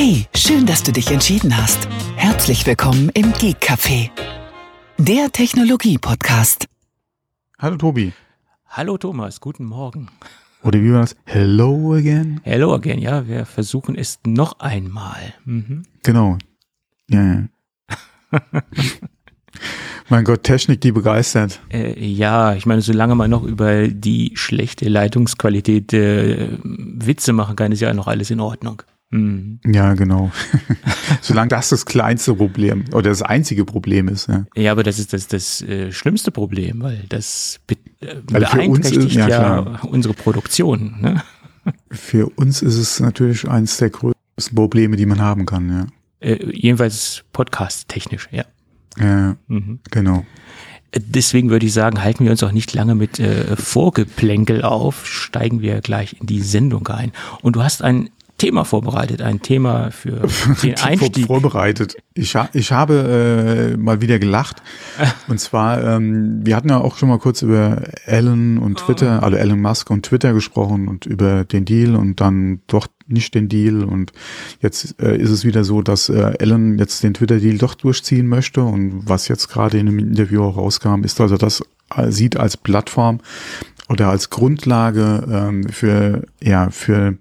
Hey, schön, dass du dich entschieden hast. Herzlich willkommen im Geek Café, der Technologie-Podcast. Hallo Tobi. Hallo Thomas, guten Morgen. Oder wie war das? Hello again? Hello again, ja, wir versuchen es noch einmal. Mhm. Genau. Ja, ja. mein Gott, Technik, die begeistert. Äh, ja, ich meine, solange man noch über die schlechte Leitungsqualität äh, Witze machen kann, ist ja noch alles in Ordnung. Mhm. Ja, genau. Solange das das kleinste Problem oder das einzige Problem ist. Ja, ja aber das ist das, das äh, schlimmste Problem, weil das be äh, weil beeinträchtigt ist, ja, ja unsere Produktion. Ne? Für uns ist es natürlich eines der größten Probleme, die man haben kann. Ja. Äh, jedenfalls podcast-technisch, ja. Ja, mhm. genau. Deswegen würde ich sagen, halten wir uns auch nicht lange mit äh, Vorgeplänkel auf, steigen wir gleich in die Sendung ein. Und du hast ein Thema vorbereitet, ein Thema für den Einstieg. vorbereitet. Ich, ha ich habe äh, mal wieder gelacht. Und zwar, ähm, wir hatten ja auch schon mal kurz über Elon und Twitter, also Elon Musk und Twitter gesprochen und über den Deal und dann doch nicht den Deal. Und jetzt äh, ist es wieder so, dass äh, Elon jetzt den Twitter-Deal doch durchziehen möchte. Und was jetzt gerade in einem Interview auch rauskam, ist, er das äh, sieht als Plattform oder als Grundlage ähm, für, ja, für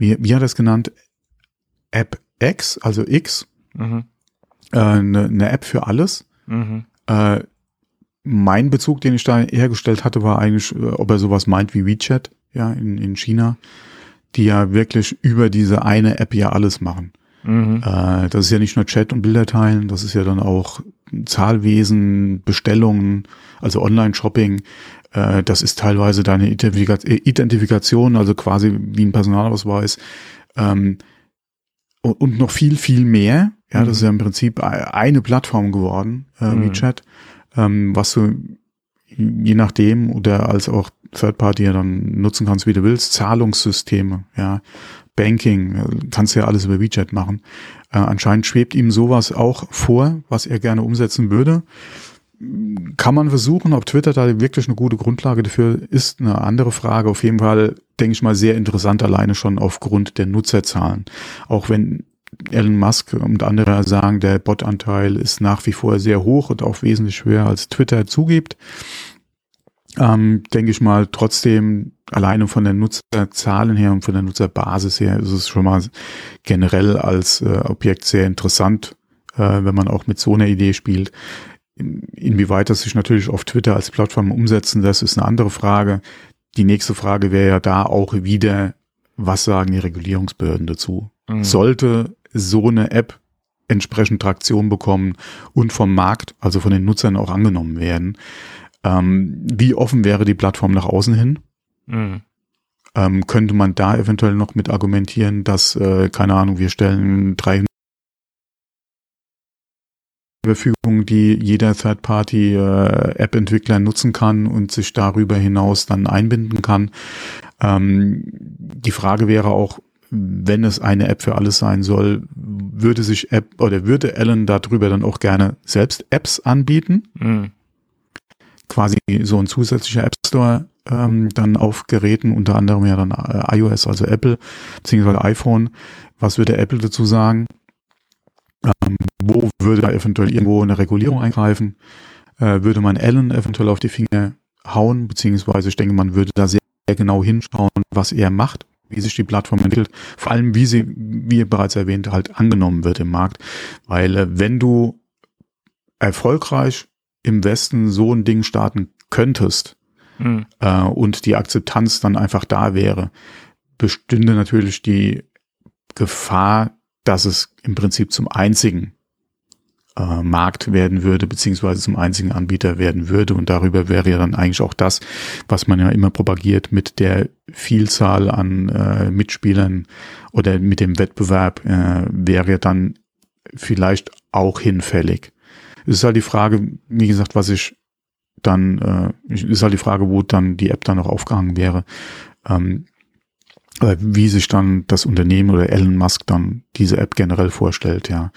wie, wie hat er es genannt? App X, also X, mhm. äh, eine, eine App für alles. Mhm. Äh, mein Bezug, den ich da hergestellt hatte, war eigentlich, äh, ob er sowas meint wie WeChat, ja, in, in China, die ja wirklich über diese eine App ja alles machen. Mhm. Äh, das ist ja nicht nur Chat und Bilder teilen, das ist ja dann auch Zahlwesen, Bestellungen, also Online-Shopping. Äh, das ist teilweise deine Identifikation, also quasi wie ein Personalausweis. Ähm, und noch viel, viel mehr. Ja, das ist ja im Prinzip eine Plattform geworden, äh, mhm. WeChat, ähm, was du je nachdem oder als auch Third Party ja dann nutzen kannst, wie du willst. Zahlungssysteme, ja, Banking, äh, kannst ja alles über WeChat machen. Äh, anscheinend schwebt ihm sowas auch vor, was er gerne umsetzen würde. Kann man versuchen, ob Twitter da wirklich eine gute Grundlage dafür ist, eine andere Frage. Auf jeden Fall, denke ich mal, sehr interessant alleine schon aufgrund der Nutzerzahlen. Auch wenn Elon Musk und andere sagen, der Bot-Anteil ist nach wie vor sehr hoch und auch wesentlich höher als Twitter zugibt ähm, denke ich mal, trotzdem alleine von der Nutzerzahlen her und von der Nutzerbasis her ist es schon mal generell als äh, Objekt sehr interessant, äh, wenn man auch mit so einer Idee spielt. Inwieweit das sich natürlich auf Twitter als Plattform umsetzen lässt, ist eine andere Frage. Die nächste Frage wäre ja da auch wieder, was sagen die Regulierungsbehörden dazu? Mhm. Sollte so eine App entsprechend Traktion bekommen und vom Markt, also von den Nutzern auch angenommen werden, ähm, wie offen wäre die Plattform nach außen hin? Mhm. Ähm, könnte man da eventuell noch mit argumentieren, dass, äh, keine Ahnung, wir stellen 300 Verfügung, die jeder Third-Party-App-Entwickler äh, nutzen kann und sich darüber hinaus dann einbinden kann. Ähm, die Frage wäre auch, wenn es eine App für alles sein soll, würde sich App oder würde Alan darüber dann auch gerne selbst Apps anbieten? Mhm quasi so ein zusätzlicher App Store ähm, dann auf Geräten, unter anderem ja dann äh, iOS, also Apple, beziehungsweise iPhone. Was würde Apple dazu sagen? Ähm, wo würde da eventuell irgendwo eine Regulierung eingreifen? Äh, würde man Allen eventuell auf die Finger hauen, beziehungsweise ich denke, man würde da sehr, sehr genau hinschauen, was er macht, wie sich die Plattform entwickelt, vor allem wie sie, wie bereits erwähnt, halt angenommen wird im Markt. Weil äh, wenn du erfolgreich im Westen so ein Ding starten könntest mhm. äh, und die Akzeptanz dann einfach da wäre, bestünde natürlich die Gefahr, dass es im Prinzip zum einzigen äh, Markt werden würde, beziehungsweise zum einzigen Anbieter werden würde. Und darüber wäre ja dann eigentlich auch das, was man ja immer propagiert mit der Vielzahl an äh, Mitspielern oder mit dem Wettbewerb, äh, wäre dann vielleicht auch hinfällig. Es ist halt die Frage, wie gesagt, was ich dann, äh, ist halt die Frage, wo dann die App dann noch aufgehangen wäre. Ähm, wie sich dann das Unternehmen oder Elon Musk dann diese App generell vorstellt, ja.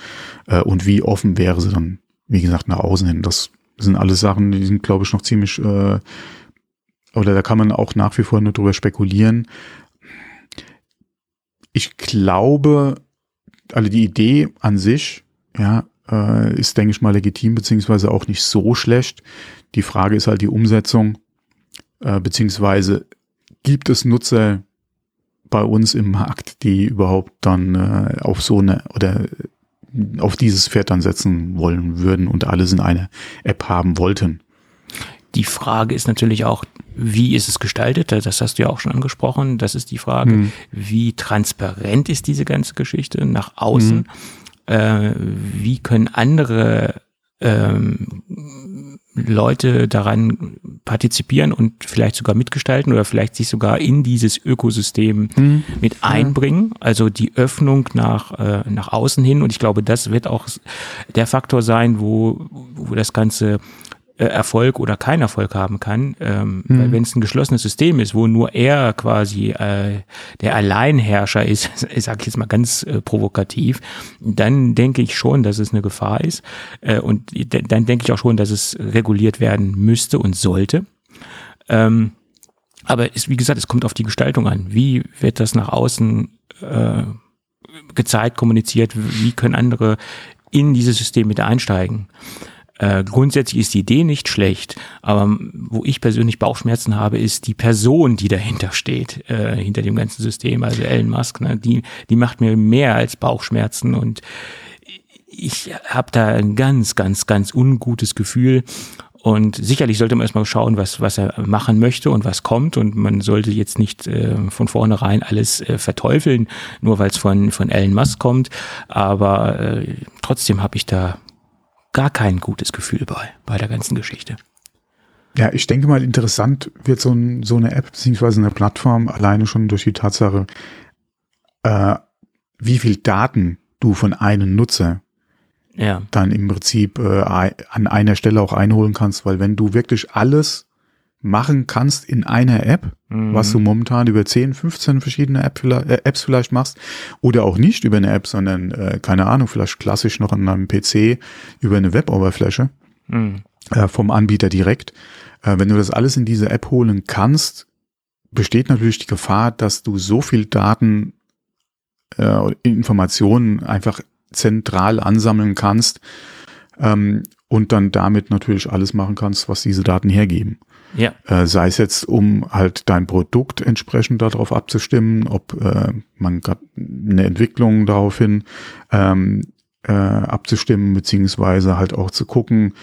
Äh, und wie offen wäre sie dann, wie gesagt, nach außen hin. Das sind alles Sachen, die sind, glaube ich, noch ziemlich, äh, oder da kann man auch nach wie vor nur drüber spekulieren. Ich glaube, also die Idee an sich, ja, äh, ist, denke ich mal, legitim, beziehungsweise auch nicht so schlecht. Die Frage ist halt die Umsetzung, äh, beziehungsweise gibt es Nutzer bei uns im Markt, die überhaupt dann äh, auf so eine oder auf dieses Pferd dann setzen wollen würden und alles in eine App haben wollten. Die Frage ist natürlich auch, wie ist es gestaltet? Das hast du ja auch schon angesprochen. Das ist die Frage, mhm. wie transparent ist diese ganze Geschichte nach außen? Mhm. Äh, wie können andere ähm, Leute daran partizipieren und vielleicht sogar mitgestalten oder vielleicht sich sogar in dieses Ökosystem mhm. mit einbringen. Also die Öffnung nach, äh, nach außen hin. Und ich glaube, das wird auch der Faktor sein, wo, wo das Ganze Erfolg oder kein Erfolg haben kann. Ähm, mhm. Weil wenn es ein geschlossenes System ist, wo nur er quasi äh, der Alleinherrscher ist, ich sage jetzt mal ganz äh, provokativ, dann denke ich schon, dass es eine Gefahr ist. Äh, und dann denke ich auch schon, dass es reguliert werden müsste und sollte. Ähm, aber es, wie gesagt, es kommt auf die Gestaltung an. Wie wird das nach außen äh, gezeigt, kommuniziert? Wie können andere in dieses System mit einsteigen? Äh, grundsätzlich ist die Idee nicht schlecht, aber wo ich persönlich Bauchschmerzen habe, ist die Person, die dahinter steht, äh, hinter dem ganzen System, also Elon Musk, ne, die, die macht mir mehr als Bauchschmerzen und ich habe da ein ganz, ganz, ganz ungutes Gefühl. Und sicherlich sollte man erstmal schauen, was, was er machen möchte und was kommt. Und man sollte jetzt nicht äh, von vornherein alles äh, verteufeln, nur weil es von, von Elon Musk kommt. Aber äh, trotzdem habe ich da gar kein gutes Gefühl bei, bei der ganzen Geschichte. Ja, ich denke mal, interessant wird so, ein, so eine App beziehungsweise eine Plattform alleine schon durch die Tatsache, äh, wie viel Daten du von einem Nutzer ja. dann im Prinzip äh, an einer Stelle auch einholen kannst, weil wenn du wirklich alles machen kannst in einer App, mhm. was du momentan über 10, 15 verschiedene App, äh, Apps vielleicht machst oder auch nicht über eine App, sondern äh, keine Ahnung, vielleicht klassisch noch an einem PC über eine Web-Oberfläche mhm. äh, vom Anbieter direkt. Äh, wenn du das alles in diese App holen kannst, besteht natürlich die Gefahr, dass du so viel Daten, äh, Informationen einfach zentral ansammeln kannst ähm, und dann damit natürlich alles machen kannst, was diese Daten hergeben. Ja. Äh, sei es jetzt, um halt dein Produkt entsprechend darauf abzustimmen, ob äh, man eine Entwicklung daraufhin ähm, äh, abzustimmen, beziehungsweise halt auch zu gucken,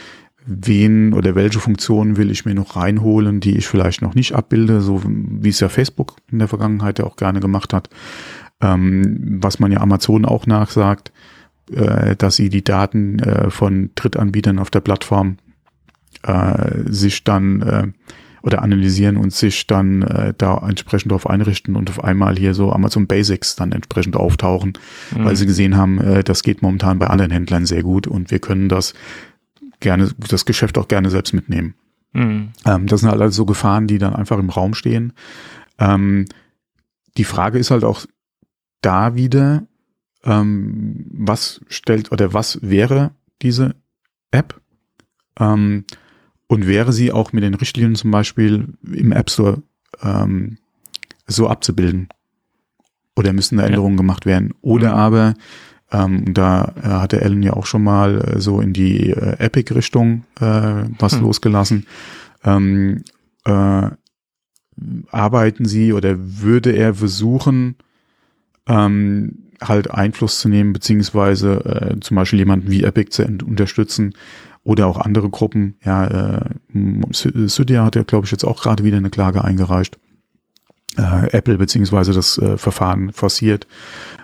wen oder welche Funktionen will ich mir noch reinholen, die ich vielleicht noch nicht abbilde, so wie es ja Facebook in der Vergangenheit ja auch gerne gemacht hat. Ähm, was man ja Amazon auch nachsagt, äh, dass sie die Daten äh, von Drittanbietern auf der Plattform äh, sich dann äh, oder analysieren und sich dann äh, da entsprechend darauf einrichten und auf einmal hier so Amazon Basics dann entsprechend auftauchen, mhm. weil sie gesehen haben, äh, das geht momentan bei anderen Händlern sehr gut und wir können das gerne, das Geschäft auch gerne selbst mitnehmen. Mhm. Ähm, das sind halt also so Gefahren, die dann einfach im Raum stehen. Ähm, die Frage ist halt auch da wieder, ähm, was stellt oder was wäre diese App? Ähm, und wäre sie auch mit den Richtlinien zum Beispiel im App Store ähm, so abzubilden? Oder müssen da Änderungen ja. gemacht werden? Oder mhm. aber, ähm, da äh, hatte Ellen ja auch schon mal äh, so in die äh, Epic-Richtung äh, was mhm. losgelassen. Ähm, äh, arbeiten sie oder würde er versuchen, ähm, halt Einfluss zu nehmen, beziehungsweise äh, zum Beispiel jemanden wie Epic zu unterstützen oder auch andere Gruppen. Ja, äh, Cydia hat ja, glaube ich, jetzt auch gerade wieder eine Klage eingereicht. Äh, Apple beziehungsweise das äh, Verfahren forciert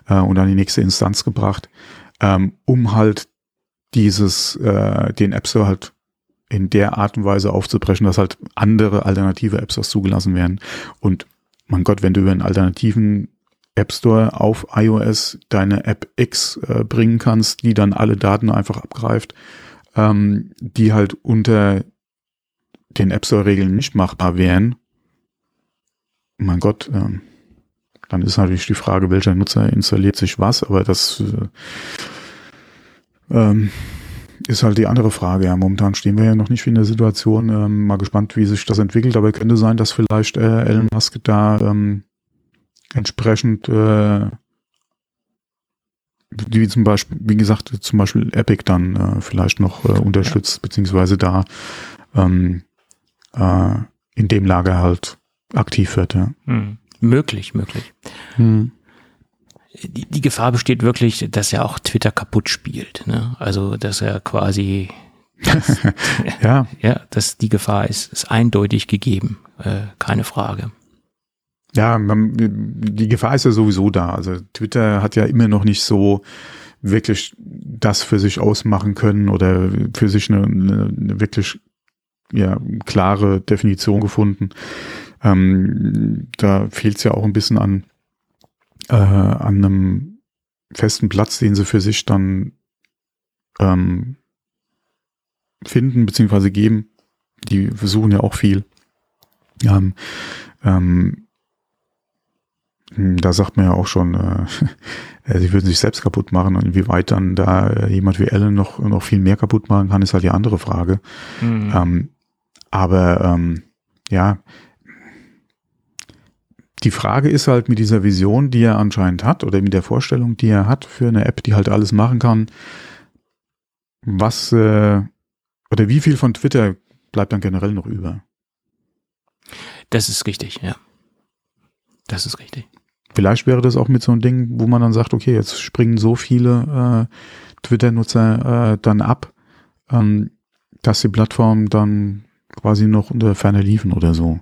äh, und an die nächste Instanz gebracht, ähm, um halt dieses, äh, den App Store halt in der Art und Weise aufzubrechen, dass halt andere alternative Apps Stores zugelassen werden. Und mein Gott, wenn du über einen alternativen App Store auf iOS deine App X äh, bringen kannst, die dann alle Daten einfach abgreift, ähm, die halt unter den App Store-Regeln nicht machbar wären. Mein Gott, ähm, dann ist natürlich die Frage, welcher Nutzer installiert sich was, aber das äh, ähm, ist halt die andere Frage. Ja, momentan stehen wir ja noch nicht in der Situation. Ähm, mal gespannt, wie sich das entwickelt, aber könnte sein, dass vielleicht äh, Elon Musk da ähm, entsprechend äh, die zum Beispiel, wie gesagt, zum Beispiel Epic dann äh, vielleicht noch äh, unterstützt, ja. beziehungsweise da ähm, äh, in dem Lager halt aktiv wird. Ja. Hm. Möglich, möglich. Hm. Die, die Gefahr besteht wirklich, dass er auch Twitter kaputt spielt. Ne? Also, dass er quasi das, ja. ja, dass die Gefahr ist, ist eindeutig gegeben, äh, keine Frage. Ja, man, die Gefahr ist ja sowieso da. Also Twitter hat ja immer noch nicht so wirklich das für sich ausmachen können oder für sich eine, eine wirklich ja, klare Definition gefunden. Ähm, da fehlt es ja auch ein bisschen an, äh, an einem festen Platz, den sie für sich dann ähm, finden bzw. geben. Die versuchen ja auch viel. Ähm, ähm, hm, da sagt man ja auch schon, äh, äh, sie würden sich selbst kaputt machen und inwieweit dann da äh, jemand wie Ellen noch, noch viel mehr kaputt machen kann, ist halt die andere Frage. Mhm. Ähm, aber ähm, ja, die Frage ist halt mit dieser Vision, die er anscheinend hat, oder mit der Vorstellung, die er hat für eine App, die halt alles machen kann, was äh, oder wie viel von Twitter bleibt dann generell noch über? Das ist richtig, ja. Das ist richtig. Vielleicht wäre das auch mit so einem Ding, wo man dann sagt, okay, jetzt springen so viele äh, Twitter-Nutzer äh, dann ab, ähm, dass die Plattform dann quasi noch unter Ferne liefen oder so.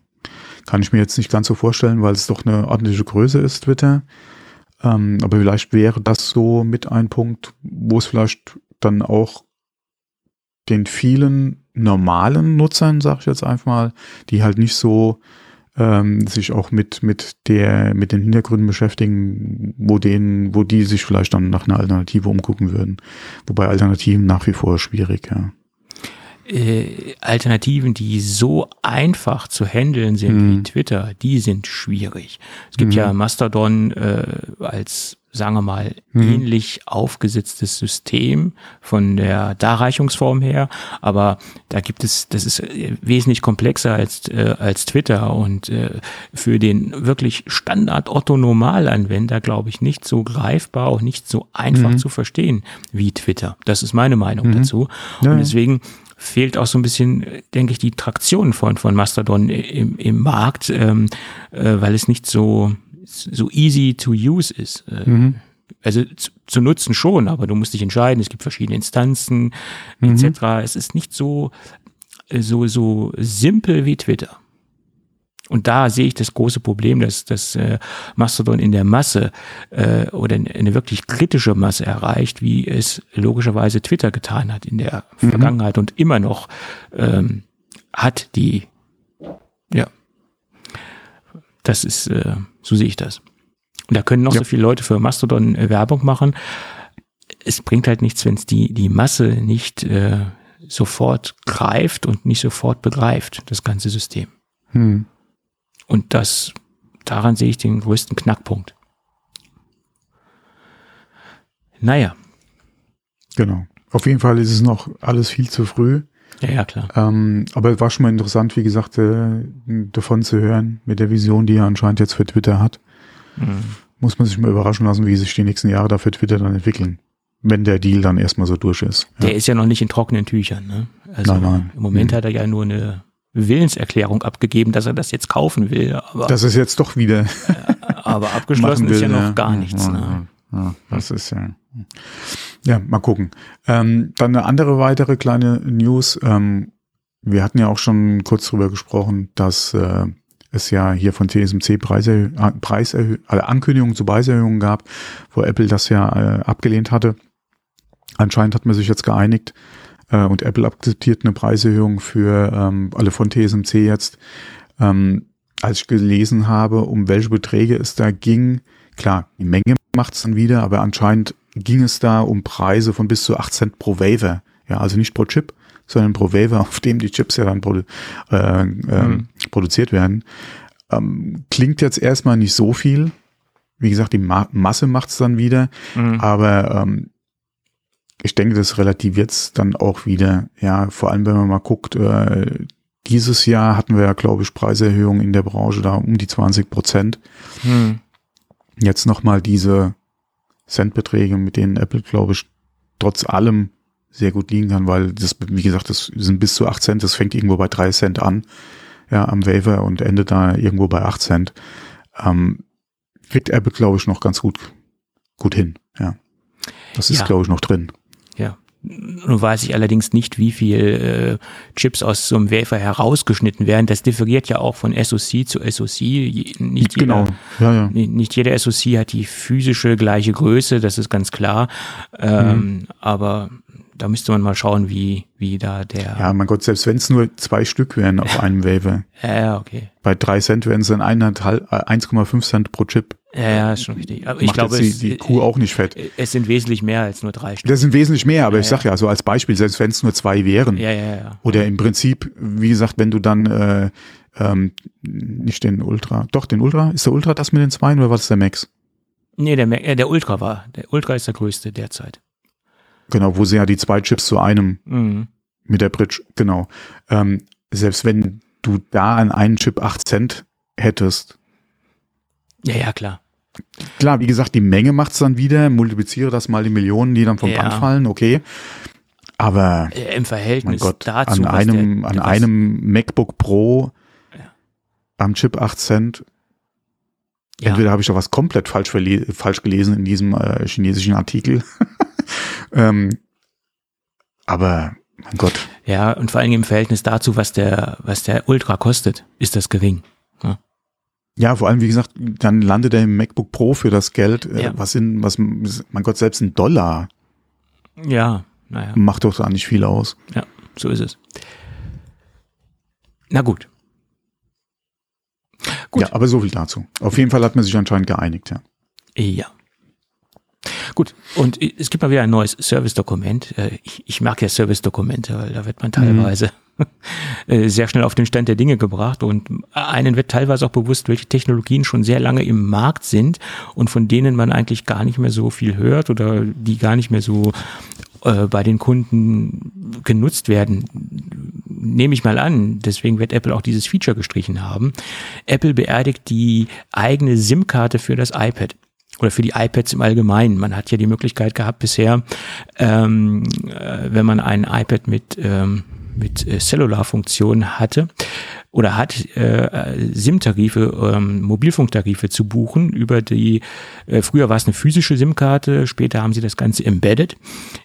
Kann ich mir jetzt nicht ganz so vorstellen, weil es doch eine ordentliche Größe ist, Twitter. Ähm, aber vielleicht wäre das so mit ein Punkt, wo es vielleicht dann auch den vielen normalen Nutzern, sag ich jetzt einfach mal, die halt nicht so ähm, sich auch mit, mit der, mit den Hintergründen beschäftigen, wo denen, wo die sich vielleicht dann nach einer Alternative umgucken würden. Wobei Alternativen nach wie vor schwierig, ja. Äh, Alternativen, die so einfach zu handeln sind mhm. wie Twitter, die sind schwierig. Es gibt mhm. ja Mastodon äh, als sagen wir mal, mhm. ähnlich aufgesetztes System von der Darreichungsform her, aber da gibt es, das ist äh, wesentlich komplexer als, äh, als Twitter und äh, für den wirklich Standard Otto Normalanwender, glaube ich, nicht so greifbar, auch nicht so einfach mhm. zu verstehen wie Twitter. Das ist meine Meinung mhm. dazu. Ja. Und deswegen fehlt auch so ein bisschen, denke ich, die Traktion von, von Mastodon im, im Markt, ähm, äh, weil es nicht so so easy to use ist. Äh, mhm. Also zu, zu, nutzen schon, aber du musst dich entscheiden. Es gibt verschiedene Instanzen mhm. etc. Es ist nicht so so so simpel wie Twitter. Und da sehe ich das große Problem, dass dass äh, Mastodon in der Masse äh, oder eine wirklich kritische Masse erreicht, wie es logischerweise Twitter getan hat in der mhm. Vergangenheit und immer noch ähm, hat die ja das ist, äh, so sehe ich das. Und da können noch ja. so viele Leute für Mastodon äh, Werbung machen. Es bringt halt nichts, wenn es die, die Masse nicht äh, sofort greift und nicht sofort begreift, das ganze System. Hm. Und das, daran sehe ich den größten Knackpunkt. Naja. Genau. Auf jeden Fall ist es noch alles viel zu früh. Ja, ja, klar. Ähm, aber es war schon mal interessant, wie gesagt, äh, davon zu hören, mit der Vision, die er anscheinend jetzt für Twitter hat. Mhm. Muss man sich mal überraschen lassen, wie sich die nächsten Jahre da für Twitter dann entwickeln. Wenn der Deal dann erstmal so durch ist. Ja. Der ist ja noch nicht in trockenen Tüchern, ne? Also nein, nein. im Moment mhm. hat er ja nur eine Willenserklärung abgegeben, dass er das jetzt kaufen will. Aber, das ist jetzt doch wieder. aber abgeschlossen will, ist ja noch ja. gar nichts. Ne? Ja, das ist ja. Ja, mal gucken. Ähm, dann eine andere weitere kleine News. Ähm, wir hatten ja auch schon kurz drüber gesprochen, dass äh, es ja hier von TSMC Preise, äh, Preiserhö also Ankündigungen zu Preiserhöhungen gab, wo Apple das ja äh, abgelehnt hatte. Anscheinend hat man sich jetzt geeinigt äh, und Apple akzeptiert eine Preiserhöhung für ähm, alle von TSMC jetzt. Ähm, als ich gelesen habe, um welche Beträge es da ging, klar, die Menge macht es dann wieder, aber anscheinend ging es da um Preise von bis zu 8 Cent pro Wafer. Ja, also nicht pro Chip, sondern pro Wafer, auf dem die Chips ja dann produ äh, äh, mhm. produziert werden. Ähm, klingt jetzt erstmal nicht so viel. Wie gesagt, die Ma Masse macht es dann wieder. Mhm. Aber ähm, ich denke, das relativiert es dann auch wieder. Ja, vor allem, wenn man mal guckt, äh, dieses Jahr hatten wir ja, glaube ich, Preiserhöhungen in der Branche da um die 20 Prozent. Mhm. Jetzt nochmal diese Centbeträge, mit denen Apple, glaube ich, trotz allem sehr gut liegen kann, weil das, wie gesagt, das sind bis zu 8 Cent, das fängt irgendwo bei 3 Cent an, ja, am Waiver und endet da irgendwo bei 8 Cent. Ähm, kriegt Apple, glaube ich, noch ganz gut, gut hin, ja. Das ist, Ja. glaube ich, noch drin. Ja. Nun weiß ich allerdings nicht, wie viel äh, Chips aus so einem Wafer herausgeschnitten werden. Das differiert ja auch von SoC zu SoC. Nicht jeder, Genau, ja, ja. Ni- Nicht jeder SoC hat die physische gleiche Größe, das ist ganz klar. Ähm, Aber da müsste man mal schauen, wie, wie da der. Ja, mein Gott, selbst wenn es nur zwei Stück wären auf einem Waiver, Ja, ja, okay. bei 3 Cent wären es dann 1,5 äh, 1,5 Cent pro Chip. Ja, ja, ist schon richtig. Aber ich Macht glaube, jetzt es, die, die Kuh auch nicht fett. es sind wesentlich mehr als nur drei Stück. Das sind wesentlich mehr, aber ich sag ja, so als Beispiel, selbst wenn es nur zwei wären, Ja, ja, ja. Oder im Prinzip, wie gesagt, wenn du dann äh, ähm, nicht den Ultra, doch den Ultra, ist der Ultra das mit den Zweien oder was ist der Max? Nee, der, äh, der Ultra war. Der Ultra ist der größte derzeit. Genau, wo sie ja die zwei Chips zu einem Mhm. mit der Bridge, genau. Ähm, selbst wenn du da an einen Chip 8 Cent hättest, Ja, ja, klar. klar, wie gesagt, die Menge macht's dann wieder, multipliziere das mal die Millionen, die dann vom Ja. Band fallen, okay. Aber Im mein Verhältnis Gott, dazu. an einem, der, an einem MacBook Pro Ja. am Chip 8 Cent ja. Entweder habe ich da was komplett falsch, falsch gelesen in diesem äh, chinesischen Artikel. ähm, aber, mein Gott, Ja, und vor allem im Verhältnis dazu, was der, was der Ultra kostet, ist das gering. ja, vor allem, wie gesagt, dann landet er im MacBook Pro für das Geld, äh, Ja. was in, was, mein Gott, selbst ein Dollar Ja, naja, macht doch da nicht viel aus. ja, so ist es. Na gut. Gut. Ja, aber so viel dazu. Auf jeden Fall hat man sich anscheinend geeinigt, ja. Ja. Gut, und es gibt mal wieder ein neues Service-Dokument. Äh, Ich, ich mag ja Service-Dokumente, weil da wird man teilweise äh, sehr schnell auf den Stand der Dinge gebracht und einen wird teilweise auch bewusst, welche Technologien schon sehr lange im Markt sind und von denen man eigentlich gar nicht mehr so viel hört oder die gar nicht mehr so äh, bei den Kunden genutzt werden. Nehme ich mal an, deswegen wird Apple auch dieses Feature gestrichen haben. Apple beerdigt die eigene SIM-Karte für das iPad oder für die iPads im Allgemeinen. Man hat ja die Möglichkeit gehabt bisher, ähm, äh, wenn man ein iPad mit ähm, mit äh, Cellular-Funktion hatte oder hat äh, SIM-Tarife, ähm, Mobilfunktarife zu buchen über die, äh, früher war es eine physische SIM-Karte, später haben sie das Ganze embedded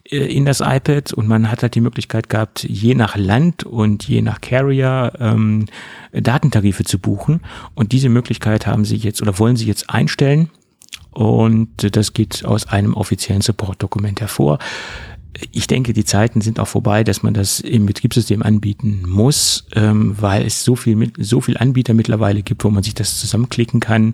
äh, in das iPad und man hat halt die Möglichkeit gehabt, je nach Land und je nach Carrier ähm, Datentarife zu buchen und diese Möglichkeit haben sie jetzt oder wollen sie jetzt einstellen und das geht aus einem offiziellen Support-Dokument hervor. Ich denke, die Zeiten sind auch vorbei, dass man das im Betriebssystem anbieten muss, ähm, weil es so viel mit, so viel Anbieter mittlerweile gibt, wo man sich das zusammenklicken kann.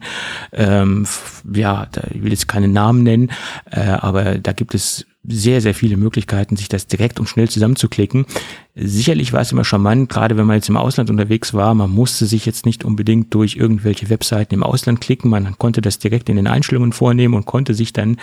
Ähm, ja, da, ich will jetzt keine Namen nennen, äh, aber da gibt es sehr, sehr viele Möglichkeiten, sich das direkt und schnell zusammenzuklicken. Sicherlich war es immer charmant, gerade wenn man jetzt im Ausland unterwegs war, man musste sich jetzt nicht unbedingt durch irgendwelche Webseiten im Ausland klicken, man konnte das direkt in den Einstellungen vornehmen und konnte sich dann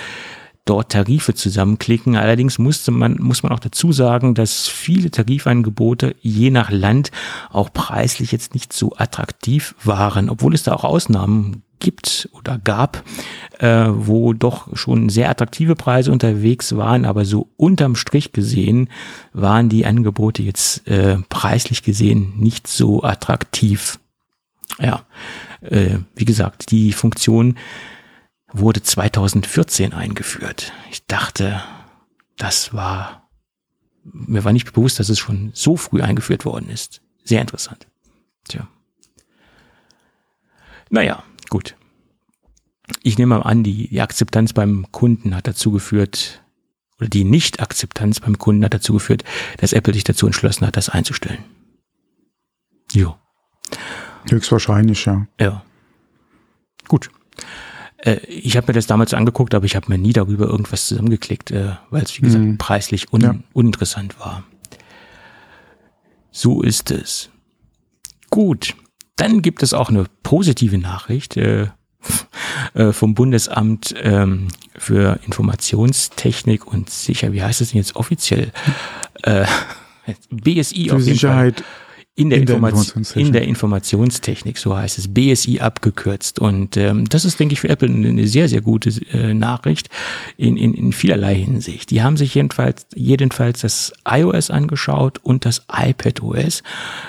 dort Tarife zusammenklicken. Allerdings musste man, muss man auch dazu sagen, dass viele Tarifangebote je nach Land auch preislich jetzt nicht so attraktiv waren, obwohl es da auch Ausnahmen gibt oder gab, äh, wo doch schon sehr attraktive Preise unterwegs waren, aber so unterm Strich gesehen waren die Angebote jetzt äh, preislich gesehen nicht so attraktiv. Ja, äh, wie gesagt, die Funktion wurde 2014 eingeführt. Ich dachte, das war, mir war nicht bewusst, dass es schon so früh eingeführt worden ist. Sehr interessant. Tja. Naja, gut. Ich nehme mal an, die, die Akzeptanz beim Kunden hat dazu geführt, oder die Nicht-Akzeptanz beim Kunden hat dazu geführt, dass Apple sich dazu entschlossen hat, das einzustellen. Jo. Höchstwahrscheinlich, ja. Ja. Gut. Äh, ich habe mir das damals angeguckt, aber ich habe mir nie darüber irgendwas zusammengeklickt, äh, weil es, wie gesagt, Mhm. preislich un Ja. uninteressant war. So ist es. Gut. Dann gibt es auch eine positive Nachricht äh, äh, vom Bundesamt ähm, für Informationstechnik und sicher, wie heißt es denn jetzt offiziell? Äh, BSI Für auf jeden Fall. In der, In der in der Informationstechnik, so heißt es, BSI abgekürzt. Und ähm, das ist, denke ich, für Apple eine sehr, sehr gute äh, Nachricht in, in, in vielerlei Hinsicht. Die haben sich jedenfalls, jedenfalls das iOS angeschaut und das iPadOS,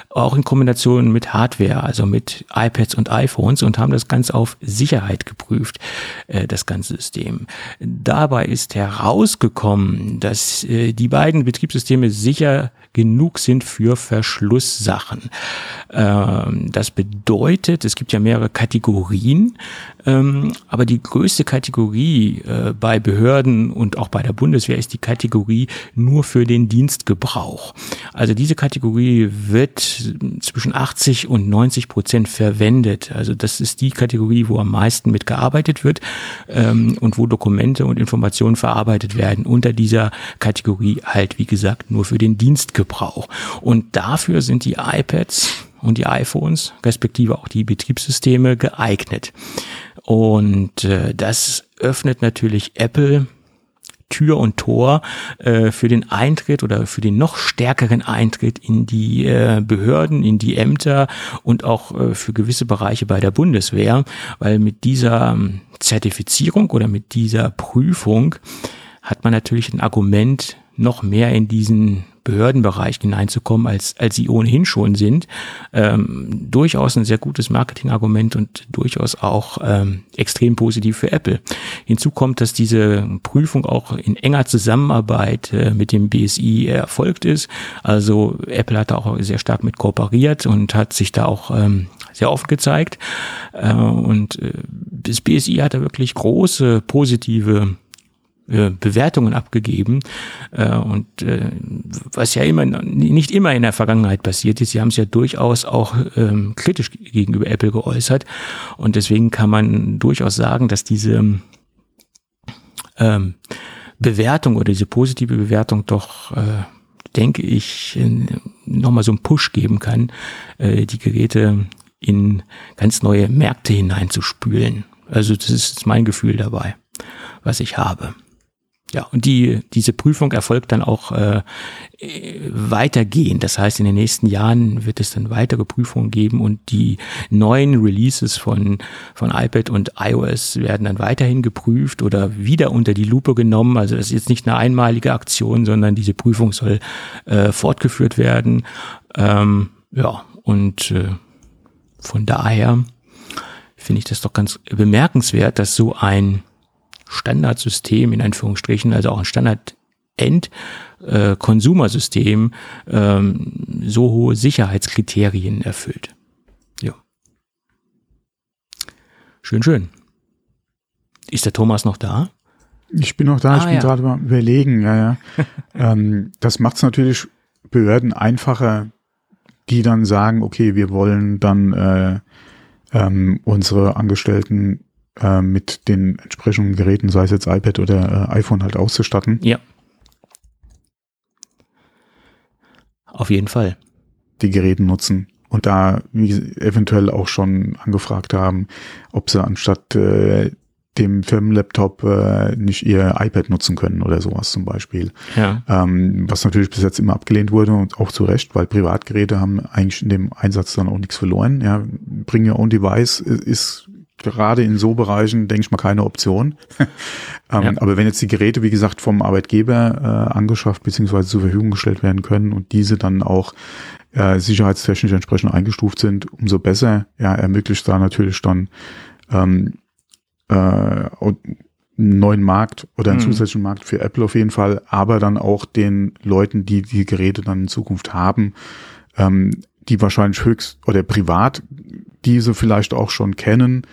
auch in Kombination mit Hardware, also mit iPads und iPhones und haben das Ganze auf Sicherheit geprüft, äh, das ganze System. Dabei ist herausgekommen, dass äh, die beiden Betriebssysteme sicher genug sind für Verschlusssachen. Ähm, das bedeutet, es gibt ja mehrere Kategorien, ähm, aber die größte Kategorie äh, bei Behörden und auch bei der Bundeswehr ist die Kategorie nur für den Dienstgebrauch. Also diese Kategorie wird zwischen 80 und 90 Prozent verwendet. Also das ist die Kategorie, wo am meisten mitgearbeitet wird ähm, und wo Dokumente und Informationen verarbeitet werden unter dieser Kategorie halt, wie gesagt, nur für den Dienstgebrauch. Und dafür sind die iPads und die iPhones, respektive auch die Betriebssysteme geeignet. Und äh, das öffnet natürlich Apple Tür und Tor äh, für den Eintritt oder für den noch stärkeren Eintritt in die äh, Behörden, in die Ämter und auch äh, für gewisse Bereiche bei der Bundeswehr, weil mit dieser ähm, Zertifizierung oder mit dieser Prüfung hat man natürlich ein Argument, noch mehr in diesen Behördenbereich hineinzukommen, als, als sie ohnehin schon sind. Ähm, durchaus ein sehr gutes Marketingargument und durchaus auch ähm, extrem positiv für Apple. Hinzu kommt, dass diese Prüfung auch in enger Zusammenarbeit äh, mit dem BSI erfolgt ist. Also Apple hat da auch sehr stark mit kooperiert und hat sich da auch ähm, sehr offen gezeigt. Äh, und äh, das BSI hat da wirklich große positive äh, Bewertungen abgegeben äh, und äh, was ja immer nicht immer in der Vergangenheit passiert ist. Sie haben es ja durchaus auch ähm, kritisch gegenüber Apple geäußert und deswegen kann man durchaus sagen, dass diese ähm, Bewertung oder diese positive Bewertung doch, äh, denke ich, nochmal so einen Push geben kann, äh, die Geräte in ganz neue Märkte hineinzuspülen. Also das ist mein Gefühl dabei, was ich habe. Ja, und die, diese Prüfung erfolgt dann auch äh, weitergehend. Das heißt, in den nächsten Jahren wird es dann weitere Prüfungen geben und die neuen Releases von, von iPad und iOS werden dann weiterhin geprüft oder wieder unter die Lupe genommen. Also das ist jetzt nicht eine einmalige Aktion, sondern diese Prüfung soll äh, fortgeführt werden. Ähm, ja, und äh, von daher finde ich das doch ganz bemerkenswert, dass so ein Standardsystem in Anführungsstrichen, also auch ein Standard End äh, Konsumersystem ähm, so hohe Sicherheitskriterien erfüllt. Ja. Schön, schön. Ist der Thomas noch da? Ich bin noch da, Ah, ich bin ja. gerade mal überlegen, ja, ja. ähm, das macht es natürlich Behörden einfacher, die dann sagen, okay, wir wollen dann äh, ähm, unsere Angestellten äh, mit den entsprechenden Geräten, sei es jetzt iPad oder äh, iPhone halt auszustatten. Ja. Auf jeden Fall. die Geräte nutzen und da wie, eventuell auch schon angefragt haben, ob sie anstatt äh, dem Firmenlaptop äh, nicht ihr iPad nutzen können oder sowas zum Beispiel. Ja. Ähm, was natürlich bis jetzt immer abgelehnt wurde und auch zu Recht, weil Privatgeräte haben eigentlich in dem Einsatz dann auch nichts verloren. Ja, Bring Your Own Device ist gerade in so Bereichen, denke ich mal, keine Option. ähm, Ja. Aber wenn jetzt die Geräte, wie gesagt, vom Arbeitgeber äh, angeschafft bzw. zur Verfügung gestellt werden können und diese dann auch äh, sicherheitstechnisch entsprechend eingestuft sind, umso besser. Ja, ermöglicht da natürlich dann ähm, äh, einen neuen Markt oder einen Mhm. zusätzlichen Markt für Apple auf jeden Fall, aber dann auch den Leuten, die die Geräte dann in Zukunft haben, ähm, die wahrscheinlich höchst oder privat diese vielleicht auch schon kennen,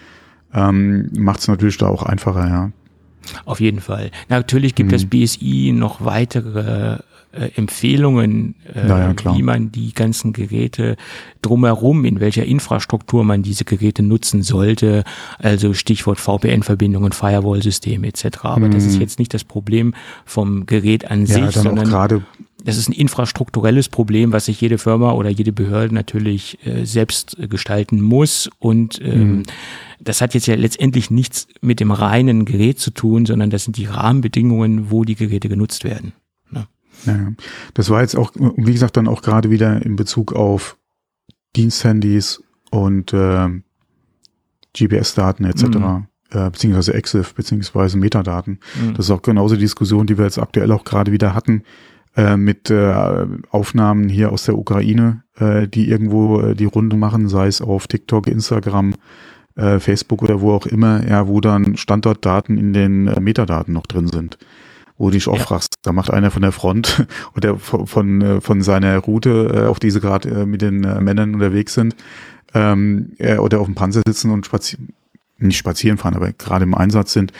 ähm, macht es natürlich da auch einfacher, ja. Auf jeden Fall. Natürlich gibt Mhm. das BSI noch weitere äh, Empfehlungen, äh, Ja, wie man die ganzen Geräte drumherum, in welcher Infrastruktur man diese Geräte nutzen sollte. Also Stichwort VPN-Verbindungen, Firewall-Systeme etc. Aber das ist Mhm. jetzt nicht das Problem vom Gerät an Ja, sich, sondern gerade, das ist ein infrastrukturelles Problem, was sich jede Firma oder jede Behörde natürlich äh, selbst äh, gestalten muss. Und ähm, Mhm. das hat jetzt ja letztendlich nichts mit dem reinen Gerät zu tun, sondern das sind die Rahmenbedingungen, wo die Geräte genutzt werden. ja, ja. das war jetzt auch, wie gesagt, dann auch gerade wieder in Bezug auf Diensthandys und äh, GPS-Daten etc. Mhm. Äh, beziehungsweise EXIF beziehungsweise Metadaten. Mhm. Das ist auch genauso die Diskussion, die wir jetzt aktuell auch gerade wieder hatten äh, mit äh, Aufnahmen hier aus der Ukraine, äh, die irgendwo äh, die Runde machen, sei es auf TikTok, Instagram, äh, Facebook oder wo auch immer, ja, wo dann Standortdaten in den Metadaten noch drin sind wo du dich auch ja. fragst, da macht einer von der Front oder von, von, von seiner Route, auf die sie gerade mit den Männern unterwegs sind, ähm, oder auf dem Panzer sitzen und spazieren, nicht spazieren fahren, aber gerade im Einsatz sind,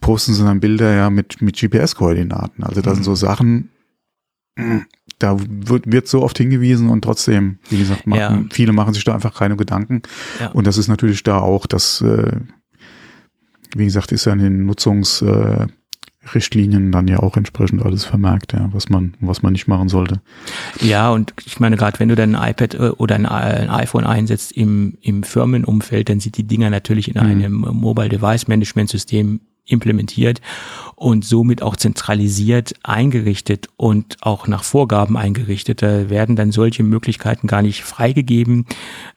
posten sie dann Bilder ja mit, mit GPS-Koordinaten. Also das mhm. sind so Sachen, da wird, wird so oft hingewiesen und trotzdem, wie gesagt, machen, ja. viele machen sich da einfach keine Gedanken. Ja. Und das ist natürlich da auch, dass, äh, wie gesagt, ist ja in den Nutzungs, äh, dann ja auch entsprechend alles vermerkt, ja, was man, was man nicht machen sollte. Ja, und ich meine, gerade wenn du dann ein iPad äh, oder ein, ein, iPhone einsetzt im, im Firmenumfeld, dann sind die Dinger natürlich in mhm. einem Mobile Device Management System implementiert und somit auch zentralisiert eingerichtet und auch nach Vorgaben eingerichtet. Da werden dann solche Möglichkeiten gar nicht freigegeben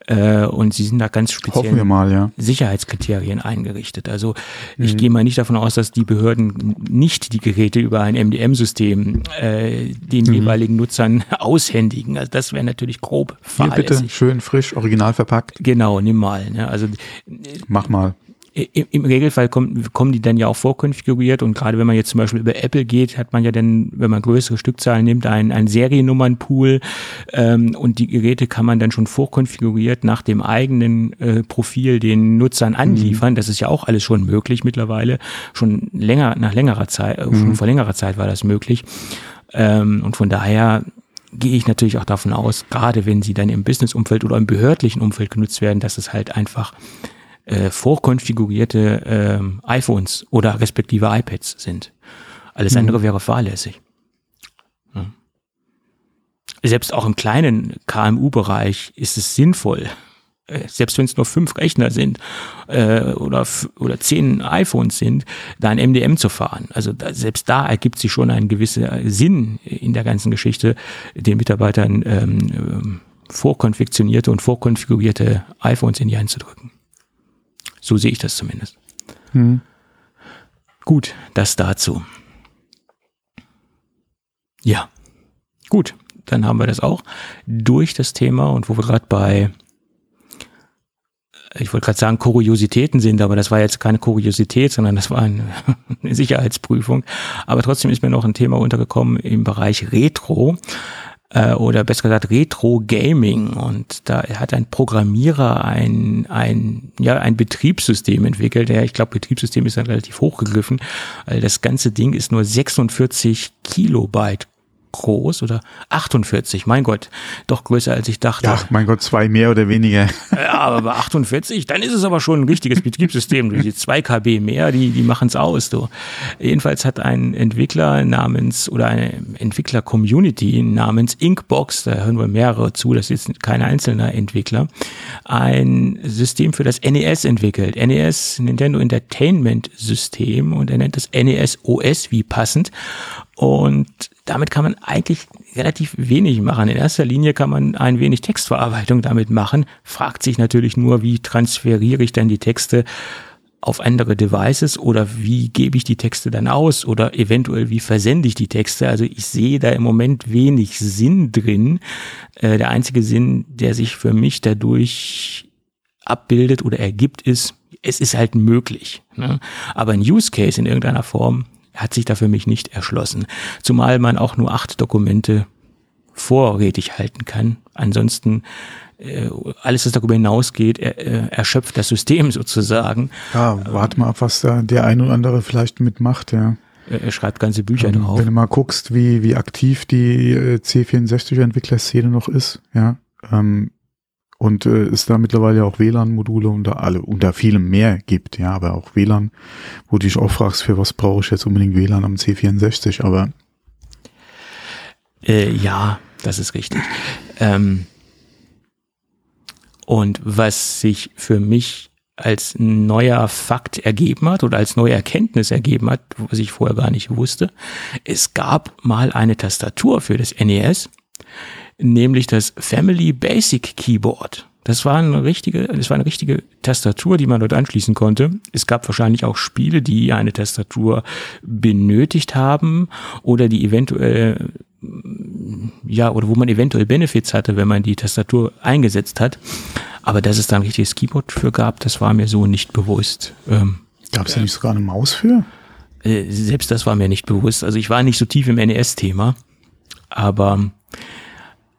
äh, und sie sind da ganz speziell ja. Sicherheitskriterien eingerichtet. Also mhm. ich gehe mal nicht davon aus, dass die Behörden nicht die Geräte über ein MDM-System äh, den mhm. jeweiligen Nutzern aushändigen. Also das wäre natürlich grob fahrlässig. Hier bitte, schön frisch, original verpackt. Genau, nimm mal. Ne? Also Mach mal im Regelfall kommen, kommen die dann ja auch vorkonfiguriert und gerade wenn man jetzt zum Beispiel über Apple geht, hat man ja dann, wenn man größere Stückzahlen nimmt, ein, ein Seriennummernpool ähm, und die Geräte kann man dann schon vorkonfiguriert nach dem eigenen äh, Profil den Nutzern anliefern. Mhm. Das ist ja auch alles schon möglich mittlerweile. Schon länger, nach längerer Zeit, äh, mhm. schon vor längerer Zeit war das möglich. Ähm, und von daher gehe ich natürlich auch davon aus, gerade wenn sie dann im Businessumfeld oder im behördlichen Umfeld genutzt werden, dass es halt einfach äh, vorkonfigurierte äh, iPhones oder respektive iPads sind. Alles mhm. andere wäre fahrlässig. Ja. Selbst auch im kleinen KMU-Bereich ist es sinnvoll, äh, selbst wenn es nur fünf Rechner sind äh, oder, oder zehn iPhones sind, da ein MDM zu fahren. Also da, selbst da ergibt sich schon ein gewisser Sinn in der ganzen Geschichte, den Mitarbeitern ähm, ähm vorkonfektionierte und vorkonfigurierte iPhones in die Hand zu drücken. So sehe ich das zumindest. Hm. Gut, das dazu. Ja, gut, dann haben wir das auch durch das Thema und wo wir gerade bei, ich wollte gerade sagen, Kuriositäten sind, aber das war jetzt keine Kuriosität, sondern das war eine, eine Sicherheitsprüfung. Aber trotzdem ist mir noch ein Thema untergekommen im Bereich Retro äh, oder besser gesagt Retro Gaming und da hat ein Programmierer ein ein ja ein Betriebssystem entwickelt. Ja, ich glaube Betriebssystem ist dann relativ hochgegriffen, weil das ganze Ding ist nur 46 Kilobyte groß oder 48, mein Gott, doch größer als ich dachte. Ja, mein Gott, zwei mehr oder weniger. Ja, aber bei 48, dann ist es aber schon ein richtiges Betriebssystem. Die 2 KB mehr, die, die machen es aus. Du. Jedenfalls hat ein Entwickler namens oder eine Entwickler-Community namens Inkbox, da hören wir mehrere zu, das ist jetzt kein einzelner Entwickler, ein System für das NES entwickelt. NES, Nintendo Entertainment System und er nennt das NES OS wie passend. Und damit kann man eigentlich relativ wenig machen. In erster Linie kann man ein wenig Textverarbeitung damit machen, fragt sich natürlich nur, wie transferiere ich dann die Texte auf andere Devices oder wie gebe ich die Texte dann aus oder eventuell wie versende ich die Texte. Also ich sehe da im Moment wenig Sinn drin. Äh, der einzige Sinn, der sich für mich dadurch abbildet oder ergibt, ist, es ist halt möglich. Ne? Aber ein Use Case in irgendeiner Form hat sich da für mich nicht erschlossen. Zumal man auch nur acht Dokumente vorrätig halten kann. Ansonsten äh, alles, was darüber hinausgeht, er, äh, erschöpft das System sozusagen. Ja, warte mal ab, was da der ein oder andere vielleicht mitmacht, ja. Er schreibt ganze Bücher ähm, drauf. Wenn du mal guckst, wie, wie aktiv die äh, C64-Entwicklerszene noch ist, ja, ähm, und äh, es da mittlerweile auch WLAN-Module unter alle unter vielem mehr gibt, ja, aber auch WLAN, wo du dich auch fragst, für was brauche ich jetzt unbedingt WLAN am C64, aber äh, ja, das ist richtig. Ähm, und was sich für mich als neuer Fakt ergeben hat oder als neue Erkenntnis ergeben hat, was ich vorher gar nicht wusste, es gab mal eine Tastatur für das NES, nämlich das Family Basic Keyboard. Das war eine richtige, das war eine richtige Tastatur, die man dort anschließen konnte. Es gab wahrscheinlich auch Spiele, die eine Tastatur benötigt haben oder die eventuell ja, oder wo man eventuell Benefits hatte, wenn man die Tastatur eingesetzt hat. Aber dass es da ein richtiges Keyboard für gab, das war mir so nicht bewusst. Ähm, Gab es da nicht sogar eine Maus für? äh, selbst das war mir nicht bewusst. Also ich war nicht so tief im NES-Thema, aber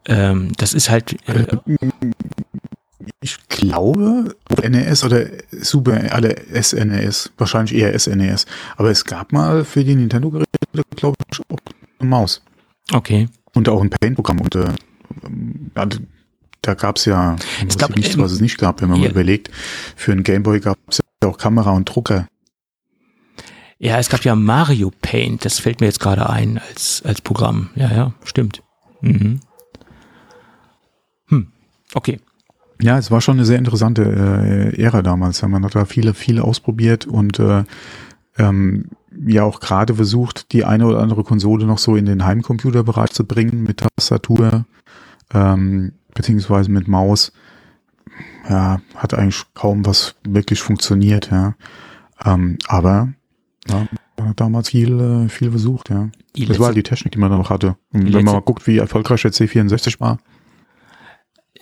ähm, das ist halt äh, Ich glaube, NES oder Super, alle SNES, wahrscheinlich eher SNES. Aber es gab mal für die Nintendo-Geräte, glaube ich, auch eine Maus. okay. Und auch ein Paint-Programm. Und äh, da gab es ja Es gab, nichts, was es nicht gab, wenn man ja. mal überlegt. Für einen Gameboy gab es ja auch Kamera und Drucker. Ja, es gab ja Mario Paint, das fällt mir jetzt gerade ein als, als Programm. Ja, ja, stimmt. Mhm. Okay. Ja, es war schon eine sehr interessante äh, Ära damals. Man hat da viele, viele ausprobiert und äh, ähm, ja auch gerade versucht, die eine oder andere Konsole noch so in den Heimcomputerbereich zu bringen mit Tastatur ähm, beziehungsweise mit Maus. Ja, hat eigentlich kaum was wirklich funktioniert, ja. Ähm, aber ja, man hat damals viel, äh, viel versucht, ja. Die Das war die Technik, die man da noch hatte. Und wenn man mal guckt, wie erfolgreich der C64 war.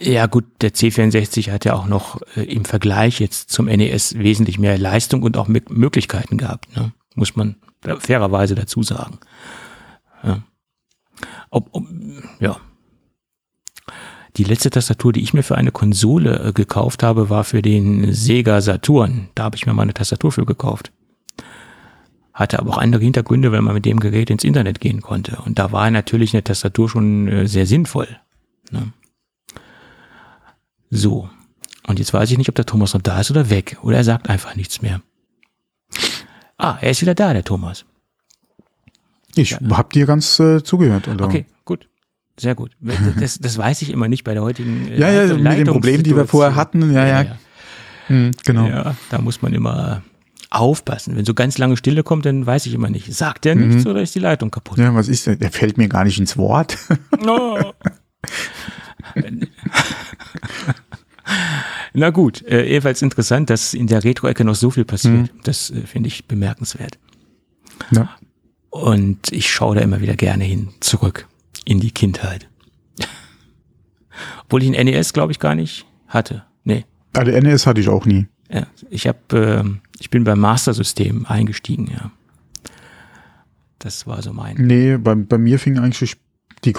Ja gut, der C64 hat ja auch noch äh, im Vergleich jetzt zum NES wesentlich mehr Leistung und auch Mö- Möglichkeiten gehabt, ne? muss man fairerweise dazu sagen. Ja. Ob, ob, ja. Die letzte Tastatur, die ich mir für eine Konsole äh, gekauft habe, war für den Sega Saturn. Da habe ich mir mal eine Tastatur für gekauft. Hatte aber auch andere Hintergründe, weil man mit dem Gerät ins Internet gehen konnte. Und da war natürlich eine Tastatur schon äh, sehr sinnvoll. Ne? So. Und jetzt weiß ich nicht, ob der Thomas noch da ist oder weg. Oder er sagt einfach nichts mehr. Ah, er ist wieder da, der Thomas. Ich hab dir ganz äh, zugehört. Oder? Okay, gut. Sehr gut. Das, das weiß ich immer nicht bei der heutigen äh, Ja, ja, mit den Problemen, die wir vorher hatten. Ja, ja, Hm, genau. Ja, da muss man immer aufpassen. Wenn so ganz lange Stille kommt, dann weiß ich immer nicht. Sagt der nichts oder ist die Leitung kaputt? Ja, was ist denn? Der fällt mir gar nicht ins Wort. Oh. Na gut, äh, ebenfalls interessant, dass in der Retro-Ecke noch so viel passiert. Das äh, finde ich bemerkenswert. Ja. Und ich schaue da immer wieder gerne hin, zurück in die Kindheit. Obwohl ich ein NES, glaube ich, gar nicht hatte. Nee. Also NES hatte ich auch nie. Ja, ich habe, ähm, ich bin beim Master-System eingestiegen, ja. Das war so mein. Nee, bei, bei mir fing eigentlich die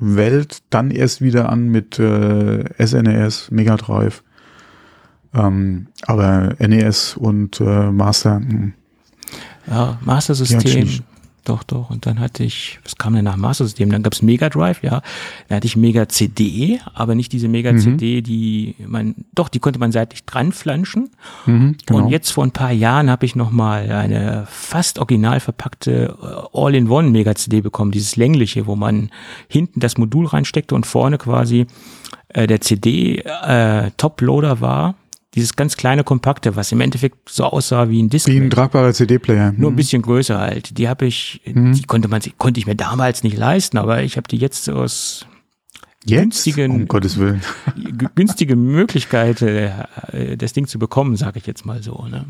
Konsolenwelt dann erst wieder an mit äh, SNES, Mega Drive. Ähm, aber NES und äh, Master, mh. Ja, Ja, Master-System. Doch, doch. Und dann hatte ich, was kam denn nach Master-System? Dann gab's Mega Drive, ja. Dann hatte ich Mega CD, aber nicht diese Mega CD, die man, doch, die konnte man seitlich dran flanschen. mhm, genau. Und jetzt vor ein paar Jahren habe ich noch mal eine fast original verpackte äh, All-in-One Mega CD bekommen, dieses längliche, wo man hinten das Modul reinsteckte und vorne quasi äh, der CD äh, Top-Loader war. Dieses ganz kleine kompakte, was im Endeffekt so aussah wie ein Wie Display. ein tragbarer CD-Player. Nur ein bisschen größer halt. Die habe ich, die konnte man, konnte ich mir damals nicht leisten, aber ich habe die jetzt aus Jetzt? günstigen- Um Gottes Willen. günstige Möglichkeit, äh, das Ding zu bekommen, sage ich jetzt mal so. Ne?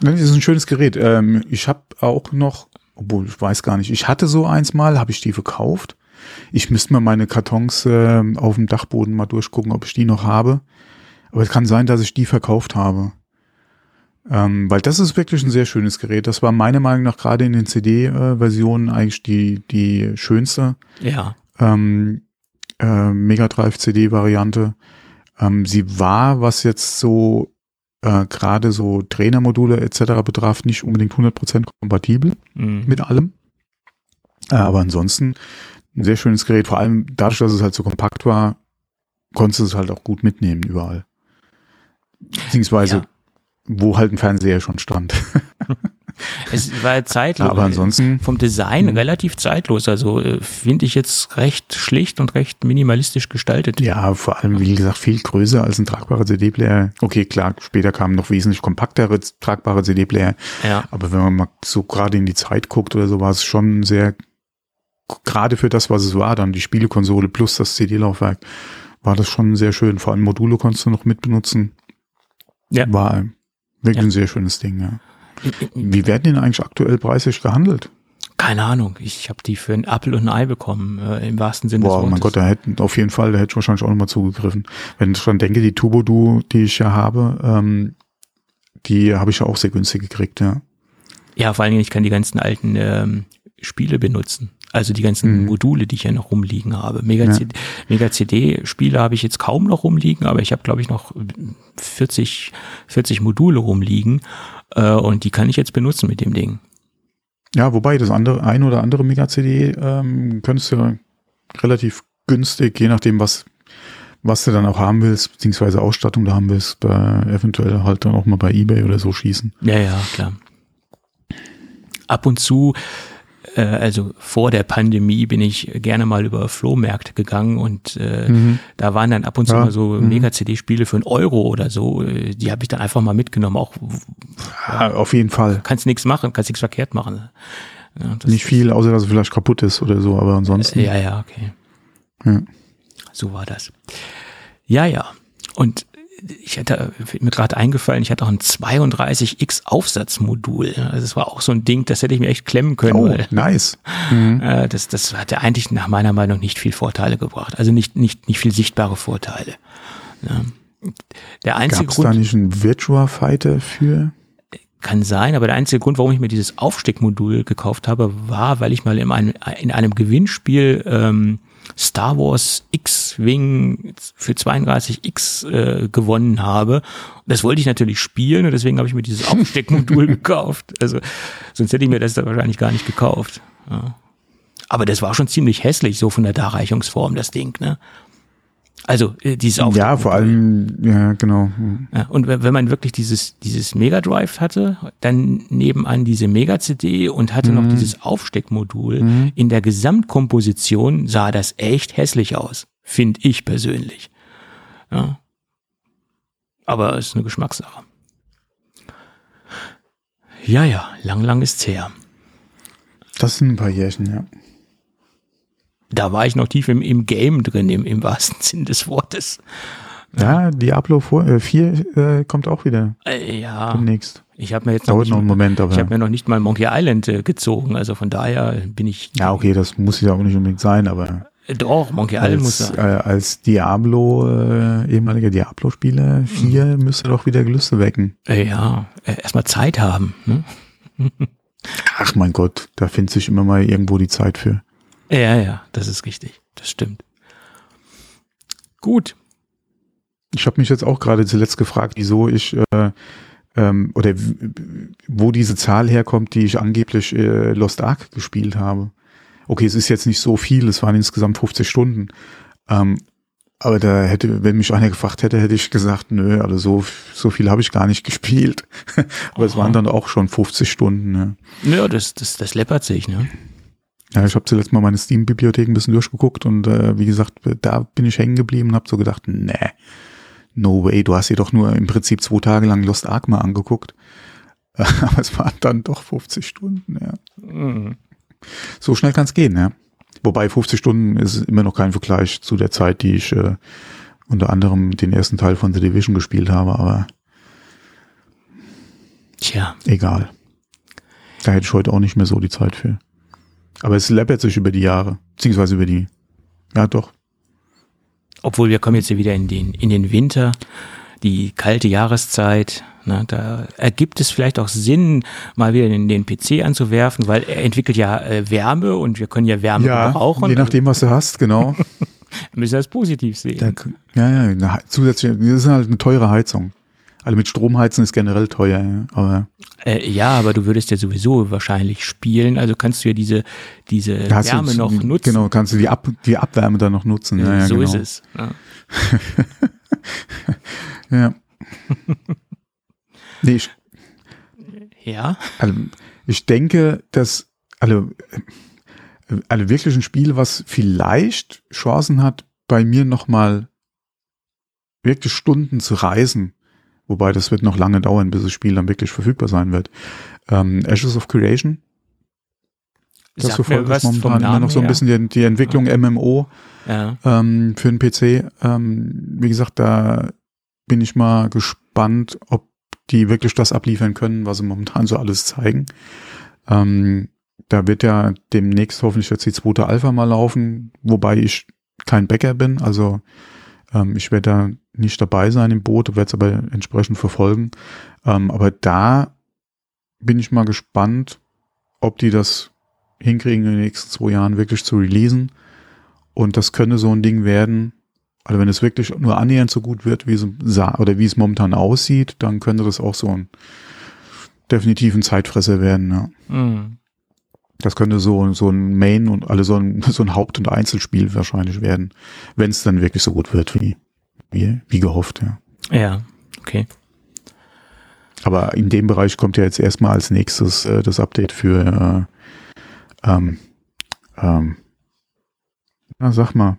Das ist ein schönes Gerät. Ähm, ich habe auch noch, obwohl ich weiß gar nicht, ich hatte so eins mal, habe ich die verkauft. Ich müsste mal meine Kartons ähm, auf dem Dachboden mal durchgucken, ob ich die noch habe. Aber es kann sein, dass ich die verkauft habe. Ähm, weil das ist wirklich ein sehr schönes Gerät. Das war meiner Meinung nach gerade in den CD-Versionen eigentlich die, die schönste Ja, ähm, äh, Mega Drive CD-Variante. Ähm, sie war, was jetzt so äh, gerade so Trainermodule etc. betraf, nicht unbedingt 100% kompatibel mhm. mit allem. Äh, aber ansonsten ein sehr schönes Gerät. Vor allem dadurch, dass es halt so kompakt war, konntest du es halt auch gut mitnehmen überall. Beziehungsweise, Ja. wo halt ein Fernseher schon stand. es war zeitlos. aber ansonsten, vom Design relativ zeitlos. Also äh, finde ich jetzt recht schlicht und recht minimalistisch gestaltet. Ja, vor allem, wie gesagt, viel größer als ein tragbarer CD-Player. Okay, klar, später kamen noch wesentlich kompaktere tragbare CD-Player. Ja. Aber wenn man mal so gerade in die Zeit guckt oder so, war es schon sehr gerade für das, was es war, dann die Spielekonsole plus das CD-Laufwerk, war das schon sehr schön. Vor allem Module konntest du noch mitbenutzen. Ja. War wirklich Ja. ein sehr schönes Ding, ja. Wie werden denn eigentlich aktuell preislich gehandelt? Keine Ahnung. Ich habe die für einen Apfel und ein Ei bekommen, äh, im wahrsten Sinne Boah, des Wortes. mein Gott, da hätten auf jeden Fall, da hätte ich wahrscheinlich auch nochmal zugegriffen. Wenn ich dran denke, die Turbo Duo, die ich ja habe, ähm, die habe ich ja auch sehr günstig gekriegt, ja. Ja, vor allen Dingen, ich kann die ganzen alten ähm, Spiele benutzen. Also die ganzen Mhm. Module, die ich ja noch rumliegen habe. Mega, Ja. Habe ich jetzt kaum noch rumliegen, aber ich habe, glaube ich, noch 40, 40 Module rumliegen äh, und die kann ich jetzt benutzen mit dem Ding. Ja, wobei das andere, ein oder andere Mega-CD ähm, könntest du relativ günstig, je nachdem, was, was du dann auch haben willst, beziehungsweise Ausstattung da haben willst, bei, eventuell halt dann auch mal bei Ebay oder so schießen. Ja, ja, klar. Ab und zu, äh, also vor der Pandemie, bin ich gerne mal über Flohmärkte gegangen und äh, da waren dann ab und zu Ja, mal so mhm. Mega-CD-Spiele für einen Euro oder so. Äh, Die habe ich dann einfach mal mitgenommen. Auch Ja, auf jeden Fall. kannst nichts machen, kannst nichts verkehrt machen. Ja, Nicht viel, außer dass es vielleicht kaputt ist oder so, aber ansonsten. Ja, ja, okay. Ja. So war das. Ja, ja. Und ich hätte mir gerade eingefallen, ich hatte auch ein 32x Aufsatzmodul. Also es war auch so ein Ding, das hätte ich mir echt klemmen können. Oh, weil, nice. Mhm. äh, das, das hatte eigentlich nach meiner Meinung nicht viel Vorteile gebracht. Also nicht, nicht, nicht viel sichtbare Vorteile. Ja. Der einzige Gab es Grund da nicht einen Virtua Fighter für? kann sein, aber der einzige Grund, warum ich mir dieses Aufsteckmodul gekauft habe, war, weil ich mal in einem, in einem Gewinnspiel ähm, Star Wars X-Wing für 32X äh, gewonnen habe. Das wollte ich natürlich spielen und deswegen habe ich mir dieses Aufsteckmodul gekauft. Also sonst hätte ich mir das da wahrscheinlich gar nicht gekauft. Ja. Aber das war schon ziemlich hässlich, so von der Darreichungsform, das Ding, ne? Also äh, dieses Ja, Aufsteckmodul. vor allem, ja, genau. Mhm. Ja, und wenn man wirklich dieses, dieses Mega Drive hatte, dann nebenan diese Mega CD und hatte noch dieses Aufsteckmodul, in der Gesamtkomposition sah das echt hässlich aus. Finde ich persönlich. Ja. Aber es ist eine Geschmackssache. Ja, ja, lang, lang ist's her. Das sind ein paar Jährchen, ja. Da war ich noch tief im, im Game drin, im, im wahrsten Sinn des Wortes. Ja, Diablo 4, äh, 4 äh, kommt auch wieder Äh, ja, demnächst. ich habe mir jetzt noch Dauert nicht, noch einen Moment, aber. ich habe mir noch nicht mal Monkey Island äh, gezogen, also von daher bin ich ja, okay, das muss ja auch nicht unbedingt sein, aber Äh, Doch, Monkey Island muss als, sein. äh, als Diablo, äh, ehemaliger Diablo-Spieler 4 müsste doch wieder Gelüste wecken. Äh, ja, erstmal Zeit haben. Ne? Ach mein Gott, da findet sich immer mal irgendwo die Zeit für. Ja, ja, das ist richtig. Das stimmt. Gut. Ich habe mich jetzt auch gerade zuletzt gefragt, wieso ich äh, ähm, oder wo diese Zahl herkommt, die ich angeblich äh, Lost Ark gespielt habe. Okay, es ist jetzt nicht so viel, es waren insgesamt 50 Stunden. Ähm, aber da hätte, wenn mich einer gefragt hätte, hätte ich gesagt, nö, also so, so viel habe ich gar nicht gespielt. aber es Aha. waren dann auch schon 50 Stunden. Ne? Ja, das, das, das läppert sich, ne? Ja, ich habe zuletzt mal meine Steam-Bibliothek ein bisschen durchgeguckt und äh, wie gesagt, da bin ich hängen geblieben und habe so gedacht, nee, no way, du hast dir doch nur im Prinzip zwei Tage lang Lost Ark mal angeguckt. Aber es waren dann doch 50 Stunden, ja. Mhm. So schnell kann es gehen, ja. Wobei 50 Stunden ist immer noch kein Vergleich zu der Zeit, die ich äh, unter anderem den ersten Teil von The Division gespielt habe, aber Tja, egal. Da hätte ich heute auch nicht mehr so die Zeit für. Aber es läppert sich über die Jahre, beziehungsweise über die, ja doch, obwohl wir kommen jetzt hier wieder in den, in den Winter, die kalte Jahreszeit. Ne, da ergibt es vielleicht auch Sinn, mal wieder den, den PC anzuwerfen, weil er entwickelt ja äh, Wärme und wir können ja Wärme brauchen. je nachdem, was du hast, genau. Wir müssen das positiv sehen. Da, ja, ja, zusätzliche, das ist halt eine teure Heizung. Also mit Strom heizen ist generell teuer, ja. aber Äh, ja, aber du würdest ja sowieso wahrscheinlich spielen, also kannst du ja diese, diese Wärme du, noch nutzen. Genau, kannst du die, Ab, die Abwärme dann noch nutzen. Ja, ja, so genau. ist es. ne? Ja. nee, ich, Ja, also, ich denke, dass alle, alle wirklich ein Spiel, was vielleicht Chancen hat, bei mir nochmal wirklich Stunden zu reisen, wobei das wird noch lange dauern, bis das Spiel dann wirklich verfügbar sein wird. Ähm, Ashes of Creation, Das verfolgt ist momentan immer noch so ein bisschen die, die Entwicklung ja. MMO ja. ähm, für den PC. Ähm, wie gesagt, da bin ich mal gespannt, ob die wirklich das abliefern können, was sie momentan so alles zeigen. Ähm, da wird ja demnächst hoffentlich jetzt die zweite Alpha mal laufen, wobei ich kein Bäcker bin, also ähm, ich werde da nicht dabei sein im Boot, werde es aber entsprechend verfolgen. Ähm, aber da bin ich mal gespannt, ob die das hinkriegen in den nächsten zwei Jahren wirklich zu releasen. Und das könnte so ein Ding werden, also wenn es wirklich nur annähernd so gut wird, wie es oder wie es momentan aussieht, dann könnte das auch so ein definitiven Zeitfresser werden. Ja. Mhm. Das könnte so, so ein Main und alle so ein, so ein Haupt- und Einzelspiel wahrscheinlich werden, wenn es dann wirklich so gut wird, wie, wie, wie gehofft, ja. Ja, okay. Aber in dem Bereich kommt ja jetzt erstmal als nächstes äh, das Update für äh, ähm, ähm, na, sag mal.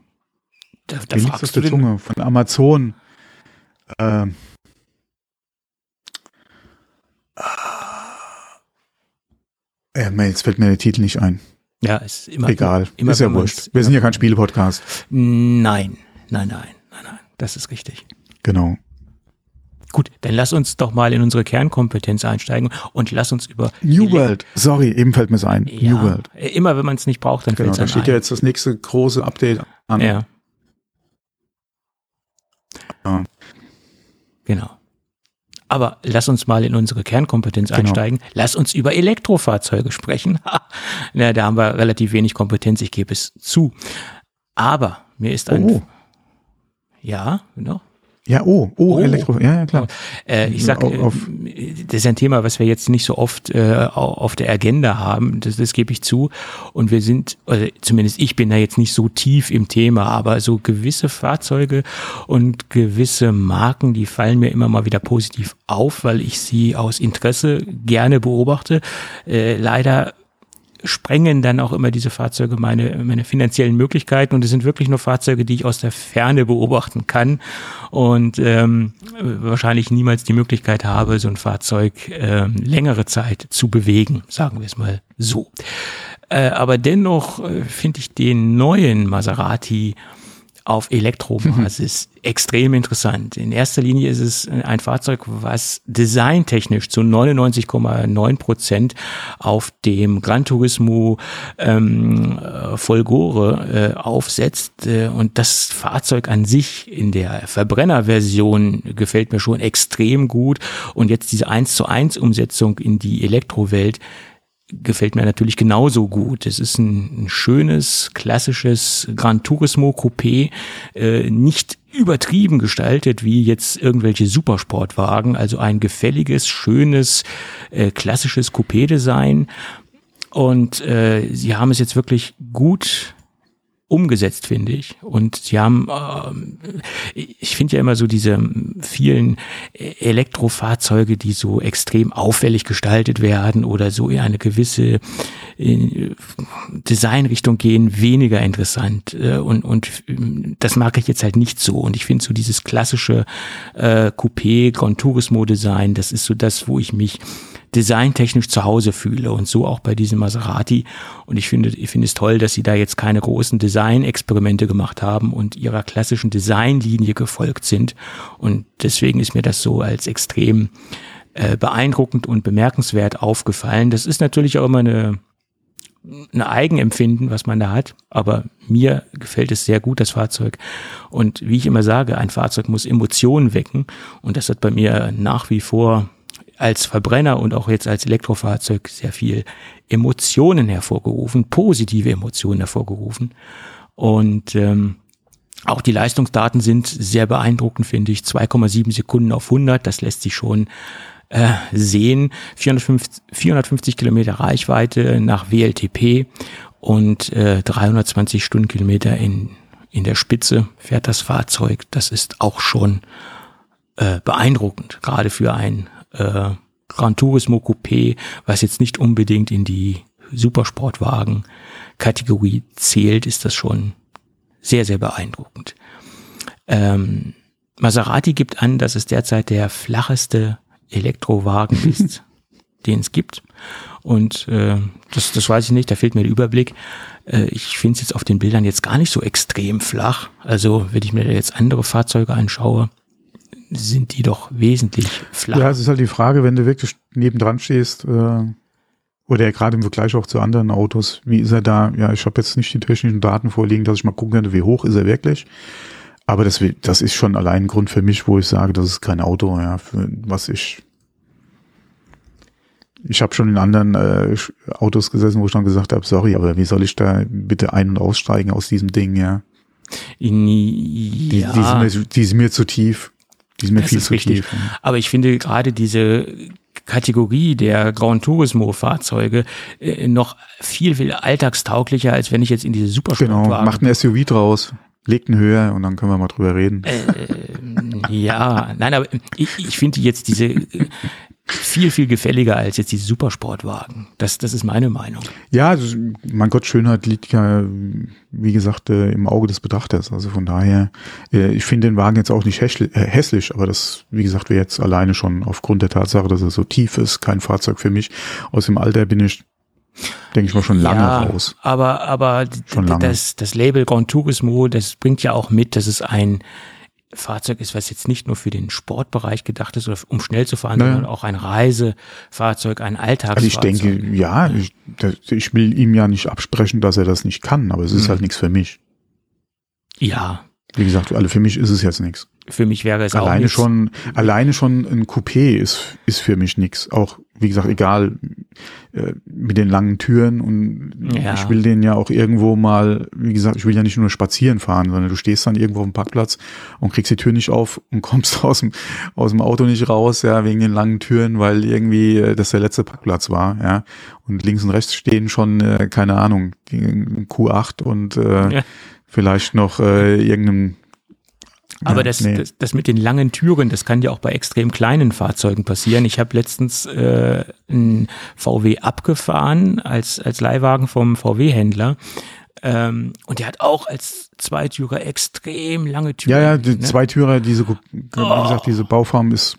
Da, da fragst du Zunge von Amazon. Ähm, äh, jetzt fällt mir der Titel nicht ein. Ja, ist immer. Egal, immer, ist ja wurscht. Wir sind ja kein Spiele-Podcast. Nein, nein, nein, nein, nein. Das ist richtig. Genau. Gut, dann lass uns doch mal in unsere Kernkompetenz einsteigen und lass uns über New World. Sorry, eben fällt mir es ein. Ja, New World. Immer wenn man es nicht braucht, dann genau, fällt es ein. Da steht ja jetzt das nächste große Update an. Ja. ja. Genau. Aber lass uns mal in unsere Kernkompetenz genau. einsteigen. Lass uns über Elektrofahrzeuge sprechen. ja, da haben wir relativ wenig Kompetenz, ich gebe es zu. Aber mir ist ein. Oh. Ja, genau. Ja, oh, oh, oh. Elektro, ja, ja klar. Äh, ich sag, äh, das ist ein Thema, was wir jetzt nicht so oft äh, auf der Agenda haben, das, das gebe ich zu. Und wir sind, also zumindest ich bin da jetzt nicht so tief im Thema, aber so gewisse Fahrzeuge und gewisse Marken, die fallen mir immer mal wieder positiv auf, weil ich sie aus Interesse gerne beobachte. Äh, leider sprengen dann auch immer diese Fahrzeuge meine, meine finanziellen Möglichkeiten und es sind wirklich nur Fahrzeuge, die ich aus der Ferne beobachten kann und ähm, wahrscheinlich niemals die Möglichkeit habe, so ein Fahrzeug ähm, längere Zeit zu bewegen, sagen wir es mal so. Äh, aber dennoch äh, finde ich den neuen Maserati auf Elektrobasis mhm. extrem interessant. In erster Linie ist es ein Fahrzeug, was designtechnisch zu 99,9 Prozent auf dem Gran Turismo ähm, Folgore äh, aufsetzt. Äh, und das Fahrzeug an sich in der Verbrennerversion gefällt mir schon extrem gut. Und jetzt diese 1 zu 1 Umsetzung in die Elektrowelt gefällt mir natürlich genauso gut. Es ist ein, ein schönes, klassisches Gran Turismo Coupé, äh, nicht übertrieben gestaltet wie jetzt irgendwelche Supersportwagen, also ein gefälliges, schönes, äh, klassisches Coupé-Design. Und äh, sie haben es jetzt wirklich gut umgesetzt, finde ich. Und sie haben, äh, ich finde ja immer so diese vielen Elektrofahrzeuge, die so extrem auffällig gestaltet werden oder so in eine gewisse äh, Designrichtung gehen, weniger interessant. Äh, und, und das mag ich jetzt halt nicht so. Und ich finde so dieses klassische äh, Coupé, Grand Turismo Design, das ist so das, wo ich mich designtechnisch zu Hause fühle und so auch bei diesem Maserati. Und ich finde, ich finde es toll, dass sie da jetzt keine großen Design-Experimente gemacht haben und ihrer klassischen Designlinie gefolgt sind. Und deswegen ist mir das so als extrem äh, beeindruckend und bemerkenswert aufgefallen. Das ist natürlich auch immer eine ein Eigenempfinden, was man da hat, aber mir gefällt es sehr gut, das Fahrzeug. Und wie ich immer sage, ein Fahrzeug muss Emotionen wecken und das hat bei mir nach wie vor als Verbrenner und auch jetzt als Elektrofahrzeug sehr viel Emotionen hervorgerufen, positive Emotionen hervorgerufen. Und ähm, auch die Leistungsdaten sind sehr beeindruckend, finde ich. 2,7 Sekunden auf 100, das lässt sich schon äh, sehen. 450, 450 Kilometer Reichweite nach WLTP und äh, 320 Stundenkilometer in, in der Spitze fährt das Fahrzeug. Das ist auch schon äh, beeindruckend, gerade für ein äh, Gran Turismo Coupé, was jetzt nicht unbedingt in die Supersportwagen-Kategorie zählt, ist das schon sehr, sehr beeindruckend. Ähm, Maserati gibt an, dass es derzeit der flacheste Elektrowagen ist. den es gibt. Und äh, das, das weiß ich nicht, da fehlt mir der Überblick. Äh, ich finde es jetzt auf den Bildern jetzt gar nicht so extrem flach. Also wenn ich mir jetzt andere Fahrzeuge anschaue, sind die doch wesentlich flacher. Ja, es ist halt die Frage, wenn du wirklich nebendran stehst, äh, oder gerade im Vergleich auch zu anderen Autos, wie ist er da? Ja, ich habe jetzt nicht die technischen Daten vorliegen, dass ich mal gucken könnte, wie hoch ist er wirklich. Aber das, das ist schon allein ein Grund für mich, wo ich sage, das ist kein Auto, ja, für was ich. Ich habe schon in anderen äh, Autos gesessen, wo ich dann gesagt habe, sorry, aber wie soll ich da bitte ein- und aussteigen aus diesem Ding, ja? In, ja. Die, die, sind mir, die sind mir zu tief. Die sind mir Das viel ist zu richtig. tief. Aber ich finde gerade diese Kategorie der Grand Turismo Fahrzeuge äh, noch viel, viel alltagstauglicher, als wenn ich jetzt in diese Genau, Supersportwagen macht ein SUV draus, legt ihn höher und dann können wir mal drüber reden. Ja, nein, aber ich, ich finde jetzt diese äh, viel, viel gefälliger als jetzt diese Supersportwagen. Das, das ist meine Meinung. Ja, das, mein Gott, Schönheit liegt ja, wie gesagt, äh, im Auge des Betrachters. Also von daher, äh, ich finde den Wagen jetzt auch nicht hässlich, äh, hässlich, aber das, wie gesagt, wäre jetzt alleine schon aufgrund der Tatsache, dass er so tief ist, kein Fahrzeug für mich. Aus dem Alter bin ich, denke ich mal, schon lange ja, raus. Aber, aber Schon lange. das, das Label Grand Turismo, das bringt ja auch mit, dass es ein Fahrzeug ist, was jetzt nicht nur für den Sportbereich gedacht ist, oder um schnell zu fahren, Naja. sondern auch ein Reisefahrzeug, ein Also Alltagsfahrzeug. ich denke, ja, ich, ich will ihm ja nicht absprechen, dass er das nicht kann, aber es ist Mhm. halt nichts für mich. Ja, Wie gesagt, also für mich ist es jetzt nichts. Für mich wäre es auch Alleine nichts. schon, alleine schon ein Coupé ist, ist für mich nix. Auch, wie gesagt, egal, äh, mit den langen Türen und Ja. ich will den ja auch irgendwo mal, wie gesagt, ich will ja nicht nur spazieren fahren, sondern du stehst dann irgendwo auf dem Parkplatz und kriegst die Tür nicht auf und kommst aus dem, aus dem Auto nicht raus, ja, wegen den langen Türen, weil irgendwie äh, das der letzte Parkplatz war, ja. Und links und rechts stehen schon, äh, keine Ahnung, die Q8 und äh, Ja. vielleicht noch äh, irgendeinem Aber Ja, das, nee. das, das mit den langen Türen, das kann ja auch bei extrem kleinen Fahrzeugen passieren. Ich habe letztens äh, einen VW abgefahren als, als Leihwagen vom VW-Händler. Ähm, und der hat auch als Zweitürer extrem lange Türen. Ja, ja, die ne? Zweitürer, diese, wie gesagt, diese Bauform ist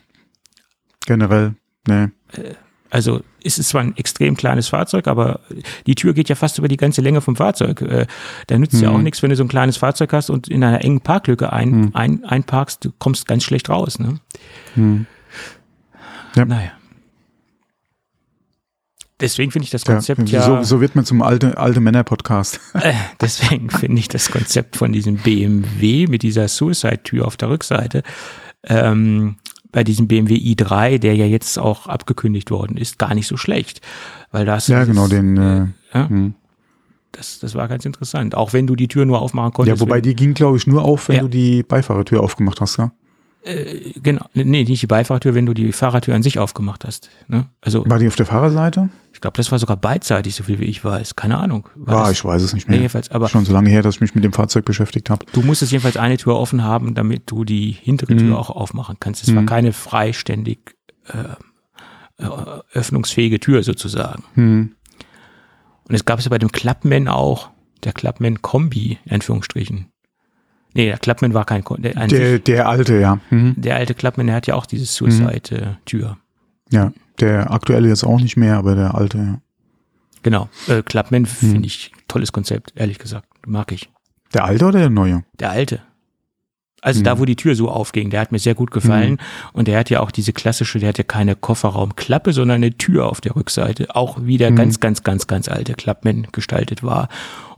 generell, ne. Also ist es zwar ein extrem kleines Fahrzeug, aber die Tür geht ja fast über die ganze Länge vom Fahrzeug. Äh, Da nützt ja auch nichts, wenn du so ein kleines Fahrzeug hast und in einer engen Parklücke ein, ein, einparkst, du kommst ganz schlecht raus. Ne? Ja. Naja. Deswegen finde ich das Ja, Konzept ja, So, so wird man zum alte, alte Männer-Podcast. äh, deswegen finde ich das Konzept von diesem BMW mit dieser Suicide-Tür auf der Rückseite, ähm, bei diesem BMW i3, der ja jetzt auch abgekündigt worden ist, gar nicht so schlecht. Weil das Ja, genau, den, äh, ja, hm. das, das war ganz interessant. Auch wenn du die Tür nur aufmachen konntest. ja, wobei die ging, glaube ich, nur auf, wenn Ja. du die Beifahrertür aufgemacht hast, ja? wenn, genau, nee, nicht die Beifahrertür, wenn du die Fahrertür an sich aufgemacht hast. Ne? Also War die auf der Fahrerseite? Ich glaube, das war sogar beidseitig, so viel wie ich weiß. Keine Ahnung. War War, das, ich weiß es nicht Nee, mehr. jedenfalls, aber Schon so lange her, dass ich mich mit dem Fahrzeug beschäftigt habe. du musstest jedenfalls eine Tür offen haben, damit du die hintere Tür Mhm. auch aufmachen kannst. Es war keine freiständig äh, äh, öffnungsfähige Tür sozusagen. Hm. Und es gab es ja bei dem Clubman auch, der Clubman Kombi, in Anführungsstrichen. Nee, der Clubman war kein der, Der, der alte, ja. Mhm. der alte Clubman, der hat ja auch diese Suicide-Tür. Ja, der aktuelle jetzt auch nicht mehr, aber der alte, ja. Genau. Äh, Clubman Mhm. finde ich tolles Konzept, ehrlich gesagt. Mag ich. Der alte oder der neue? Der alte. Also Mhm. da, wo die Tür so aufging, der hat mir sehr gut gefallen. Und der hat ja auch diese klassische, der hat ja keine Kofferraumklappe, sondern eine Tür auf der Rückseite. Auch wie der Mhm. ganz, ganz, ganz, ganz alte Clubman gestaltet war.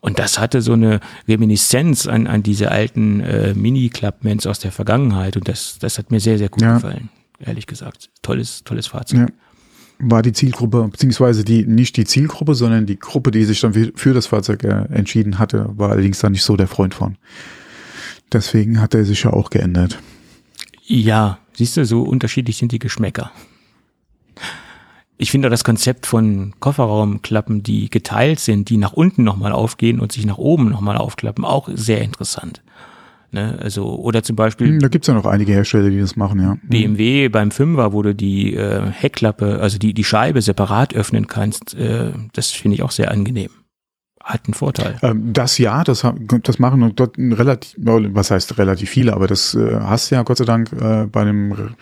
Und das hatte so eine Reminiszenz an, an diese alten äh, Mini-Clubmans aus der Vergangenheit. Und das, das hat mir sehr, sehr gut Ja. gefallen. Ehrlich gesagt. Tolles, tolles Fahrzeug. Ja. War die Zielgruppe, beziehungsweise die, nicht die Zielgruppe, sondern die Gruppe, die sich dann für, das Fahrzeug äh, entschieden hatte, war allerdings dann nicht so der Freund von. Deswegen hat er sich ja auch geändert. Ja, siehst du, so unterschiedlich sind die Geschmäcker. Ich finde das Konzept von Kofferraumklappen, die geteilt sind, die nach unten nochmal aufgehen und sich nach oben nochmal aufklappen, auch sehr interessant. Ne? Also, oder zum Beispiel Hm, Da gibt's ja noch einige Hersteller, die das machen, ja. BMW beim Fünfer, wo du die äh, Heckklappe, also die, die Scheibe separat öffnen kannst, äh, das finde ich auch sehr angenehm. Hat einen Vorteil. Ähm, das ja, das, das machen dort relativ, was heißt relativ viele, aber das äh, hast ja Gott sei Dank äh, bei einem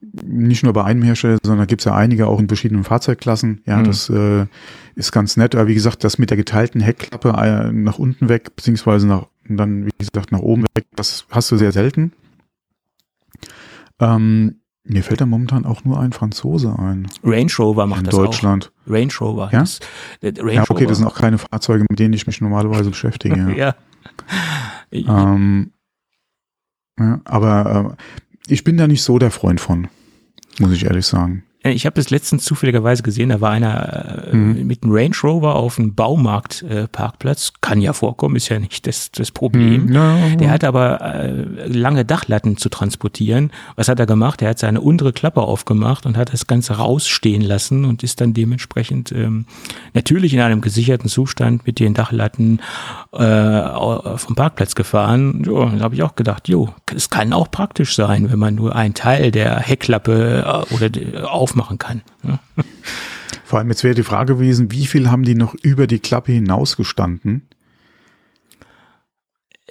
nicht nur bei einem Hersteller, sondern gibt es ja einige auch in verschiedenen Fahrzeugklassen. Ja, Mhm. das äh, ist ganz nett. Aber wie gesagt, das mit der geteilten Heckklappe äh, nach unten weg, beziehungsweise nach, dann, wie gesagt, nach oben weg, das hast du sehr selten. Ähm, mir fällt da momentan auch nur ein Franzose ein Range Rover macht in das Deutschland. auch. Range Rover. Ja? Das, äh, Range Ja, okay, das sind auch keine Fahrzeuge, mit denen ich mich normalerweise beschäftige. ja. Ähm, ja, aber äh, ich bin da nicht so der Freund von, muss ich ehrlich sagen. Äh, Ich habe das letztens zufälligerweise gesehen, da war einer äh, Mhm. mit einem Range Rover auf einem Baumarktparkplatz. Äh. Kann ja vorkommen, ist ja nicht das, das Problem. Mhm, Der hat aber äh, lange Dachlatten zu transportieren. Was hat er gemacht? Er hat seine untere Klappe aufgemacht und hat das Ganze rausstehen lassen und ist dann dementsprechend ähm, natürlich in einem gesicherten Zustand mit den Dachlatten äh, au- vom Parkplatz gefahren. Jo, da habe ich auch gedacht, jo, es kann auch praktisch sein, wenn man nur einen Teil der Heckklappe äh, oder die- aufmachen kann. ne? Vor allem jetzt wäre die Frage gewesen, wie viel haben die noch über die Klappe hinausgestanden?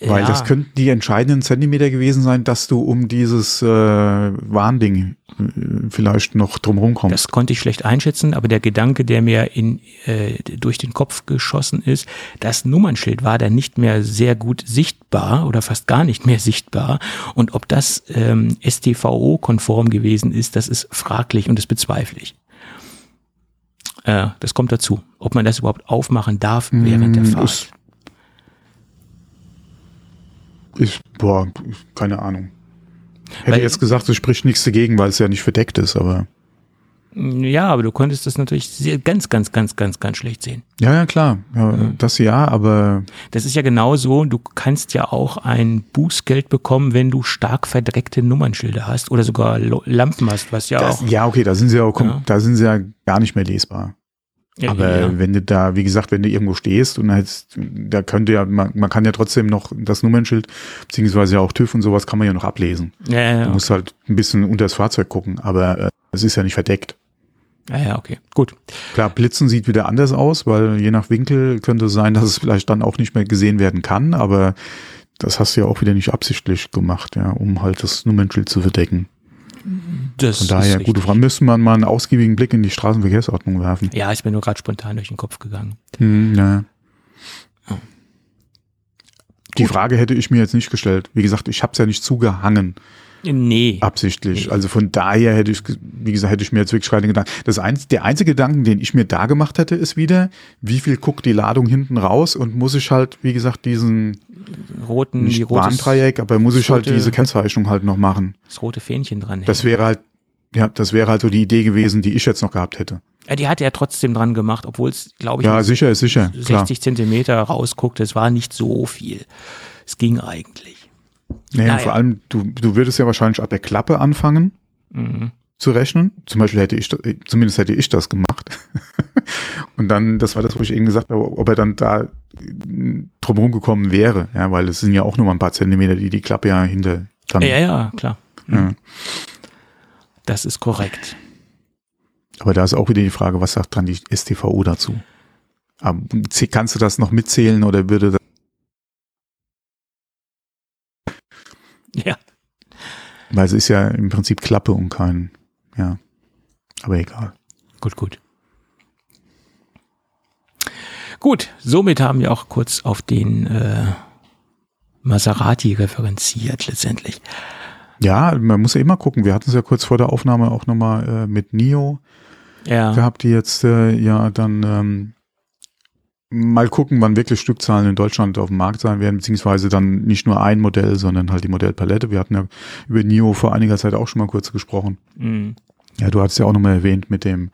Weil Ja. das könnten die entscheidenden Zentimeter gewesen sein, dass du um dieses äh, Warnding äh, vielleicht noch drumherum kommst. Das konnte ich schlecht einschätzen, aber der Gedanke, der mir in, äh, durch den Kopf geschossen ist, das Nummernschild war dann nicht mehr sehr gut sichtbar oder fast gar nicht mehr sichtbar. Und ob das ähm, STVO-konform gewesen ist, das ist fraglich und das bezweifle ich. Äh, das kommt dazu. Ob man das überhaupt aufmachen darf während der Mm, Fahrt. ist- Ich, boah, keine Ahnung. Hätte Weil- jetzt gesagt, es spricht nichts dagegen, weil es ja nicht verdeckt ist, aber Ja, aber du konntest das natürlich sehr, ganz, ganz, ganz, ganz, ganz schlecht sehen. ja, ja, klar. Ja, Das ja, aber Das ist ja genauso, du kannst ja auch ein Bußgeld bekommen, wenn du stark verdreckte Nummernschilder hast oder sogar Lampen hast, was ja das, auch. ja, okay, da sind sie ja, auch, Ja. da sind sie ja gar nicht mehr lesbar. Ja, Aber ja. wenn du da, wie gesagt, wenn du irgendwo stehst und halt, da könnte ja, man, man kann ja trotzdem noch das Nummernschild, beziehungsweise ja auch TÜV und sowas kann man ja noch ablesen. Ja, ja, Du ja. musst halt ein bisschen unter das Fahrzeug gucken, aber äh, es ist ja nicht verdeckt. ja, ja, okay, gut. Klar, Blitzen sieht wieder anders aus, weil je nach Winkel könnte es sein, dass es vielleicht dann auch nicht mehr gesehen werden kann, aber das hast du ja auch wieder nicht absichtlich gemacht, ja, um halt das Nummernschild zu verdecken. Das Von daher, gute. Frage, müsste man mal einen ausgiebigen Blick in die Straßenverkehrsordnung werfen. Ja, ist mir nur gerade spontan durch den Kopf gegangen. Hm, ja. Ja. Die Frage hätte ich mir jetzt nicht gestellt. Wie gesagt, ich habe es ja nicht zugehangen, Nee. absichtlich. Nee. Also von daher hätte ich, wie gesagt, hätte ich mir jetzt wirklich keine Gedanken. Das eins, der einzige Gedanken, den ich mir da gemacht hätte, ist wieder, wie viel guckt die Ladung hinten raus und muss ich halt, wie gesagt, diesen roten, die nicht rotes, Warndreieck, aber muss ich halt rote- diese Kennzeichnung halt noch machen. das rote Fähnchen dran. Das wäre halt, ja, das wäre halt so die Idee gewesen, die ich jetzt noch gehabt hätte. ja, die hat er trotzdem dran gemacht, obwohl es, glaube ich, Ja, sicher sicher, 60 klar. Zentimeter rausguckt. Es war nicht so viel. Es ging eigentlich. Und Naja. vor allem, du, du würdest ja wahrscheinlich ab der Klappe anfangen Mhm. zu rechnen. Zum Beispiel hätte ich, das- zumindest hätte ich das gemacht. und dann, das war das, wo ich eben gesagt habe, ob er dann da äh, drumherum gekommen wäre. Ja, weil es sind ja auch nur mal ein paar Zentimeter, die die Klappe ja hinter dann. Ja, ja, klar. Ja. Das ist korrekt. Aber da ist auch wieder die Frage, was sagt dann die STVO dazu? Zäh- kannst du das noch mitzählen oder würde Ja. weil es ist ja im Prinzip Klappe und kein, ja. Aber egal. Gut, gut. Gut, somit haben wir auch kurz auf den äh, Maserati referenziert letztendlich. Ja, man muss ja immer gucken. Wir hatten es ja kurz vor der Aufnahme auch nochmal äh, mit Nio Ja, gehabt, die jetzt äh, ja dann ähm, mal gucken, wann wirklich Stückzahlen in Deutschland auf dem Markt sein werden, beziehungsweise dann nicht nur ein Modell, sondern halt die Modellpalette. Wir hatten ja über Nio vor einiger Zeit auch schon mal kurz gesprochen. mhm. Ja, du hattest ja auch nochmal erwähnt mit dem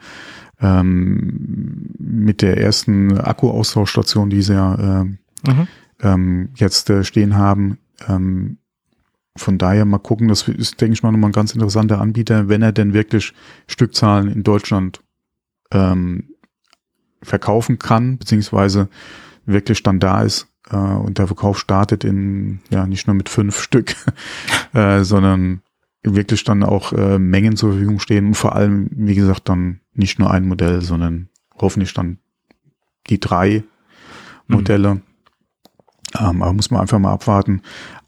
ähm, mit der ersten Akkuaustauschstation, die sie ja ähm, Mhm. ähm, jetzt äh, stehen haben. Ähm, von daher mal gucken, das ist, denke ich mal, nochmal ein ganz interessanter Anbieter, wenn er denn wirklich Stückzahlen in Deutschland ähm, verkaufen kann, beziehungsweise wirklich dann da ist äh, und der Verkauf startet in, ja, nicht nur mit fünf Stück, äh, sondern wirklich dann auch äh, Mengen zur Verfügung stehen und vor allem, wie gesagt, dann nicht nur ein Modell, sondern hoffentlich dann die drei Mhm. Modelle. Ähm, aber muss man einfach mal abwarten.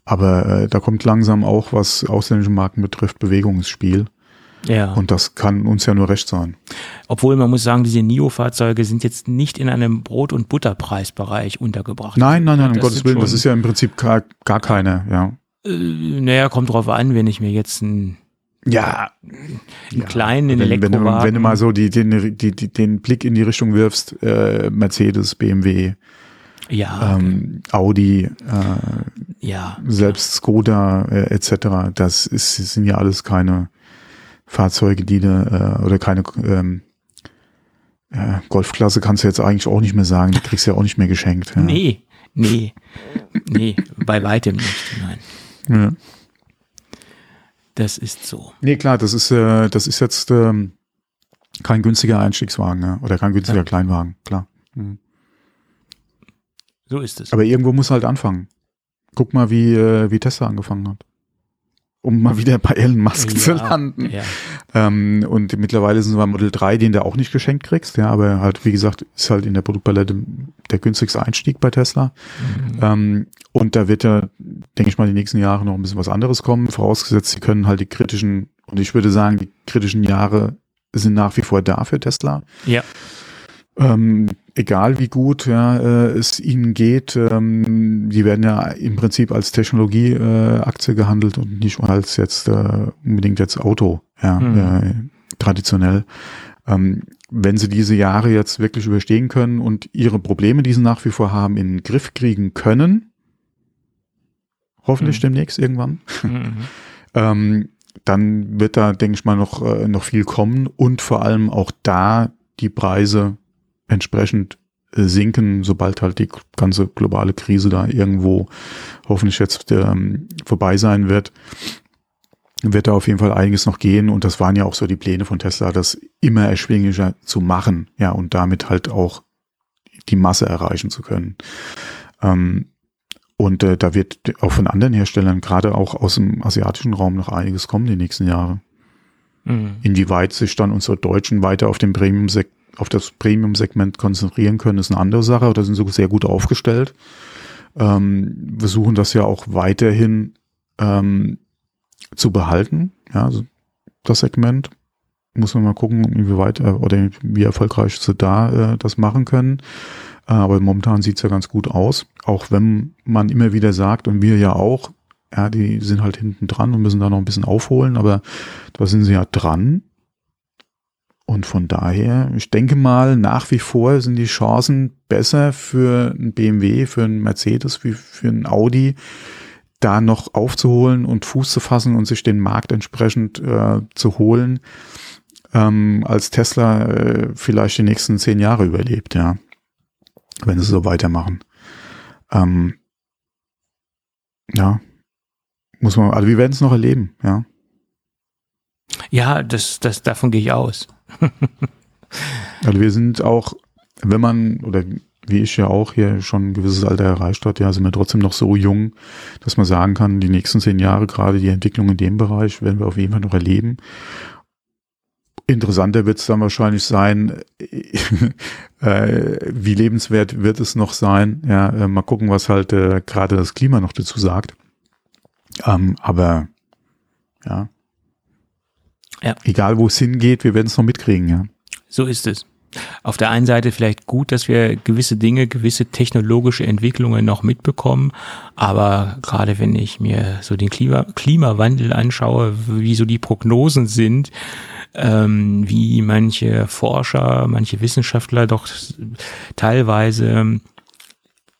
Aber äh, da kommt langsam auch, was ausländische Marken betrifft, Bewegung ins Spiel. Ja. Und das kann uns ja nur recht sein. Obwohl man muss sagen, diese NIO-Fahrzeuge sind jetzt nicht in einem Brot- und Butterpreisbereich untergebracht. Nein, nein, nein, um Das Gottes Willen, das ist ja im Prinzip gar, gar keine, ja. Äh, naja, kommt drauf an, wenn ich mir jetzt einen, Ja, einen kleinen wenn, wenn, du, wenn du mal so die, den, die, die, den Blick in die Richtung wirfst, äh, Mercedes, BMW, ja, ähm, Audi, äh, ja, selbst Skoda äh, etc., das ist, das sind ja alles keine Fahrzeuge, die ne, äh, oder keine ähm, äh, Golfklasse kannst du jetzt eigentlich auch nicht mehr sagen, die kriegst du ja auch nicht mehr geschenkt. Ja. nee, nee, nee, bei weitem nicht, nein. Ja. Das ist so. Nee, klar, das ist, äh, das ist jetzt ähm, kein günstiger Einstiegswagen ja, oder kein günstiger Ja. Kleinwagen, klar. Mhm. So ist es. Aber irgendwo muss halt anfangen. Guck mal, wie, äh, wie Tesla angefangen hat. Um mal wieder bei Elon Musk zu landen. Ja. Ähm, und mittlerweile sind wir beim Model 3, den du auch nicht geschenkt kriegst, ja, aber halt, wie gesagt, ist halt in der Produktpalette der günstigste Einstieg bei Tesla. Mhm. Ähm, und da wird ja, denke ich mal, die nächsten Jahre noch ein bisschen was anderes kommen, vorausgesetzt, sie können halt die kritischen, und ich würde sagen, die kritischen Jahre sind nach wie vor da für Tesla. ja, Ähm, egal wie gut ja, äh, es ihnen geht, ähm, die werden ja im Prinzip als Technologieaktie äh, gehandelt und nicht als jetzt äh, unbedingt jetzt Auto, ja, Mhm. äh, traditionell. Ähm, wenn sie diese Jahre jetzt wirklich überstehen können und ihre Probleme, die sie nach wie vor haben, in den Griff kriegen können, hoffentlich Mhm. demnächst irgendwann, Mhm. ähm, dann wird da, denke ich mal, noch, äh, noch viel kommen und vor allem auch da die Preise entsprechend äh, sinken, sobald halt die ganze globale Krise da irgendwo hoffentlich jetzt ähm, vorbei sein wird, wird da auf jeden Fall einiges noch gehen und das waren ja auch so die Pläne von Tesla, das immer erschwinglicher zu machen, ja, und damit halt auch die Masse erreichen zu können. Ähm, und äh, da wird auch von anderen Herstellern, gerade auch aus dem asiatischen Raum, noch einiges kommen die nächsten Jahre. Mhm. Inwieweit sich dann unsere Deutschen weiter auf den Premium auf das Premium-Segment konzentrieren können, ist eine andere Sache. Da sind sie sehr gut aufgestellt. Ähm, wir suchen das ja auch weiterhin ähm, zu behalten. Ja, also das Segment muss man mal gucken, inwieweit äh, oder wie erfolgreich sie da äh, das machen können. Äh, aber momentan sieht's ja ganz gut aus. Auch wenn man immer wieder sagt, und wir ja auch, ja, die sind halt hinten dran und müssen da noch ein bisschen aufholen, aber da sind sie ja dran. Und von daher, ich denke mal, nach wie vor sind die Chancen besser für ein BMW, für ein Mercedes, wie für ein Audi, da noch aufzuholen und Fuß zu fassen und sich den Markt entsprechend äh, zu holen, ähm, als Tesla äh, vielleicht die nächsten zehn Jahre überlebt, ja. Wenn sie so weitermachen. Ähm, ja. Muss man, also wir werden es noch erleben, ja. Ja, das, das, davon gehe ich aus. Also wir sind auch, wenn man, oder wie ich ja auch hier schon ein gewisses Alter erreicht hat, ja, sind wir trotzdem noch so jung, dass man sagen kann, die nächsten zehn Jahre, gerade die Entwicklung in dem Bereich, werden wir auf jeden Fall noch erleben. Interessanter wird es dann wahrscheinlich sein, äh, wie lebenswert wird es noch sein. Ja, äh, mal gucken, was halt äh, gerade das Klima noch dazu sagt. Ähm, aber ja. Ja. Egal wo es hingeht, wir werden es noch mitkriegen, ja. So ist es. Auf der einen Seite vielleicht gut, dass wir gewisse Dinge, gewisse technologische Entwicklungen noch mitbekommen, aber gerade wenn ich mir so den Klima Klimawandel anschaue, wie so die Prognosen sind, ähm, wie manche Forscher, manche Wissenschaftler doch teilweise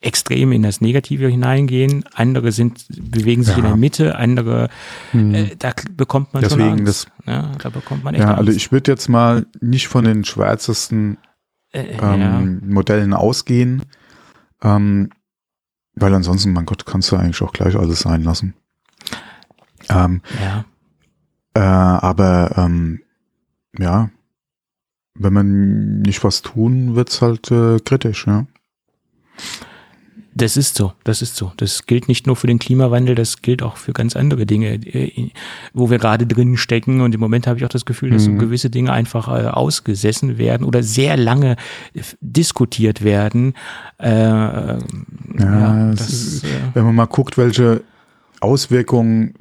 extrem in das Negative hineingehen, andere sind bewegen sich Ja. in der Mitte, andere äh, da bekommt man schon Deswegen Angst. das- ja, da bekommt man echt Ja, also Angst. ich würde jetzt mal nicht von den schwärzesten Äh, ähm, Modellen ausgehen, ähm, weil ansonsten, mein Gott, kannst du eigentlich auch gleich alles sein lassen. Ähm, ja. äh, aber ähm, ja, wenn man nicht was tun, wird's halt äh, kritisch, ja. Das ist so, das ist so. Das gilt nicht nur für den Klimawandel, das gilt auch für ganz andere Dinge, äh, wo wir gerade drin stecken. Und im Moment habe ich auch das Gefühl, dass so Mhm. gewisse Dinge einfach äh, ausgesessen werden oder sehr lange diskutiert werden. Äh, ja, Ja, es das, ist- äh, Wenn man mal guckt, welche Auswirkungen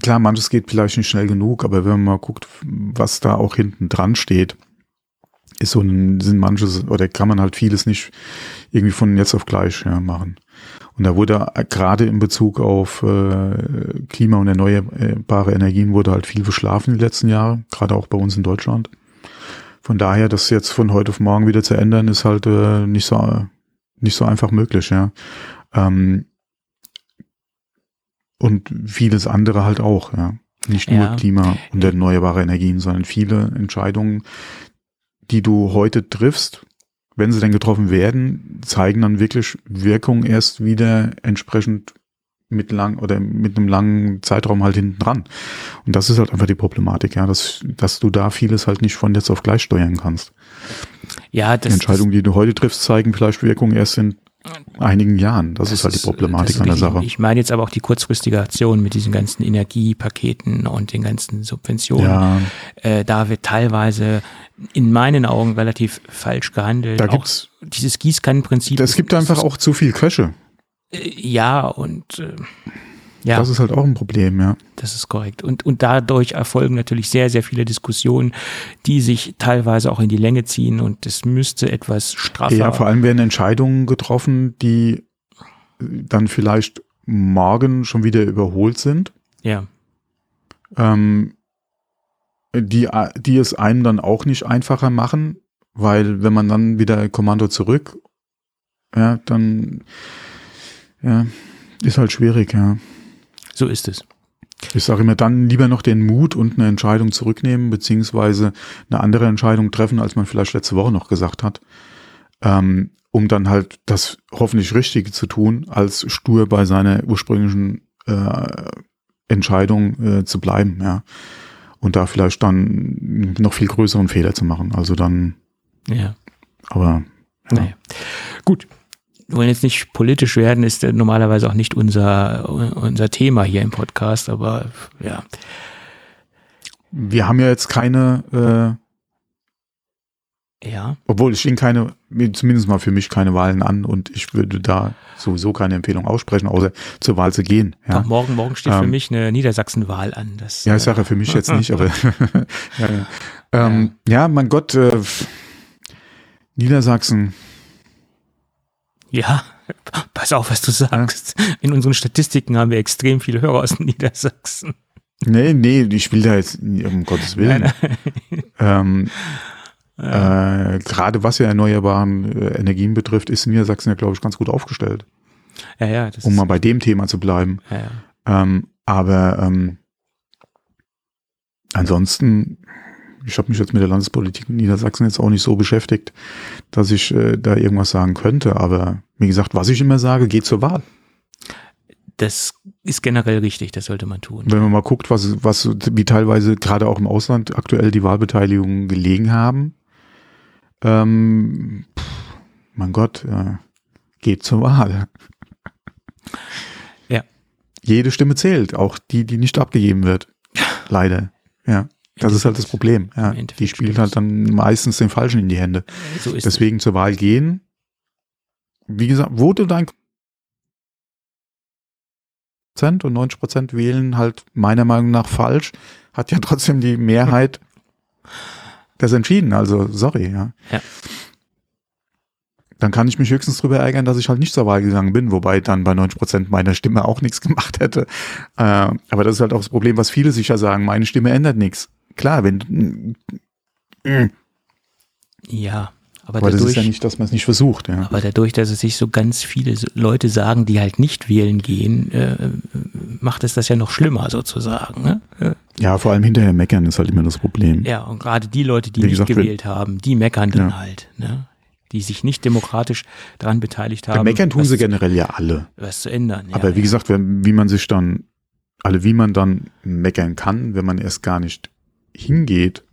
klar, manches geht vielleicht nicht schnell genug, aber wenn man mal guckt, was da auch hinten dran steht, ist so ein, sind manches, oder kann man halt vieles nicht irgendwie von jetzt auf gleich ja, machen. Und da wurde gerade in Bezug auf äh, Klima und erneuerbare Energien wurde halt viel verschlafen die letzten Jahre, gerade auch bei uns in Deutschland. Von daher, das jetzt von heute auf morgen wieder zu ändern, ist halt äh, nicht so nicht so einfach möglich, ja. Ähm, und vieles andere halt auch, ja. Nicht nur ja. Klima und erneuerbare Energien, sondern viele Entscheidungen, die du heute triffst, wenn sie denn getroffen werden, zeigen dann wirklich Wirkung erst wieder entsprechend mit lang oder mit einem langen Zeitraum halt hinten dran. Und das ist halt einfach die Problematik, ja, dass, dass du da vieles halt nicht von jetzt auf gleich steuern kannst. Ja, das, die Entscheidungen, die du heute triffst, zeigen vielleicht Wirkung erst in einigen Jahren. Das, das ist halt die Problematik an der Sache. Ich meine jetzt aber auch die kurzfristige Aktion mit diesen ganzen Energiepaketen und den ganzen Subventionen. Ja. Äh, da wird teilweise in meinen Augen relativ falsch gehandelt. Da gibt's auch dieses Gießkannenprinzip. Es gibt einfach auch zu viel Köche. Äh, ja, und äh, ja. Das ist halt auch ein Problem, ja. Das ist korrekt. Und, und dadurch erfolgen natürlich sehr, sehr viele Diskussionen, die sich teilweise auch in die Länge ziehen und es müsste etwas straffer. Ja, vor allem werden Entscheidungen getroffen, die dann vielleicht morgen schon wieder überholt sind. Ja. Ähm, die, die es einem dann auch nicht einfacher machen, weil wenn man dann wieder Kommando zurück, ja, dann ja, ist halt schwierig, ja. So ist es. Ich sage immer dann lieber noch den Mut und eine Entscheidung zurücknehmen, beziehungsweise eine andere Entscheidung treffen, als man vielleicht letzte Woche noch gesagt hat, ähm, um dann halt das hoffentlich Richtige zu tun, als stur bei seiner ursprünglichen äh, Entscheidung äh, zu bleiben, ja. Und da vielleicht dann noch viel größeren Fehler zu machen. Also dann. Ja. Aber. Ja. Naja. Gut, wollen jetzt nicht politisch werden, ist normalerweise auch nicht unser, unser Thema hier im Podcast, aber ja. Wir haben ja jetzt keine, äh, ja. Obwohl es stehen keine, zumindest mal für mich keine Wahlen an und ich würde da sowieso keine Empfehlung aussprechen, außer zur Wahl zu gehen. Ja. Doch, morgen, morgen steht ähm, für mich eine Niedersachsen-Wahl an. Das, ja, ich sage ja für mich jetzt nicht, aber ja, ja. Ähm, ja, mein Gott, äh, Niedersachsen ja, pass auf, was du sagst. In unseren Statistiken haben wir extrem viele Hörer aus Niedersachsen. Nee, nee, ich will da jetzt, um Gottes Willen. Nein, nein. Ähm, ja. äh, gerade was ja erneuerbaren äh, Energien betrifft, ist Niedersachsen ja, glaube ich, ganz gut aufgestellt. Ja, ja. um mal bei dem Thema zu bleiben. Ja, ja. Ähm, aber ähm, ansonsten ich habe mich jetzt mit der Landespolitik in Niedersachsen jetzt auch nicht so beschäftigt, dass ich äh, da irgendwas sagen könnte. Aber wie gesagt, was ich immer sage, geht zur Wahl. Das ist generell richtig, das sollte man tun. Wenn man mal guckt, was, was, wie teilweise gerade auch im Ausland aktuell die Wahlbeteiligungen gelegen haben, ähm, pff, mein Gott, äh, geht zur Wahl. Ja. Jede Stimme zählt, auch die, die nicht abgegeben wird. Leider. Ja. Das ist halt das Problem. Ja, die spielt halt dann meistens den Falschen in die Hände. So Deswegen es. zur Wahl gehen. Wie gesagt, wurde dein Prozent und 90 Prozent wählen halt meiner Meinung nach falsch, hat ja trotzdem die Mehrheit das entschieden. Also sorry, ja. ja. Dann kann ich mich höchstens drüber ärgern, dass ich halt nicht zur Wahl gegangen bin, wobei dann bei 90 Prozent meiner Stimme auch nichts gemacht hätte. Äh, aber das ist halt auch das Problem, was viele sicher sagen, meine Stimme ändert nichts klar, wenn. Mh. Ja. Aber, aber dadurch, das ist ja nicht, dass man es nicht versucht. Ja. Aber dadurch, dass es sich so ganz viele Leute sagen, die halt nicht wählen gehen, äh, macht es das ja noch schlimmer sozusagen. Ne? Ja, vor allem hinterher meckern ist halt immer das Problem. Ja, und gerade die Leute, die Wie nicht gesagt, gewählt haben, die meckern dann ja. halt. Ne? Die sich nicht demokratisch daran beteiligt haben. meckern tun sie generell ja alle. Was zu ändern. Ja, aber wie gesagt, wie man sich dann, alle wie man dann meckern kann, wenn man erst gar nicht hingeht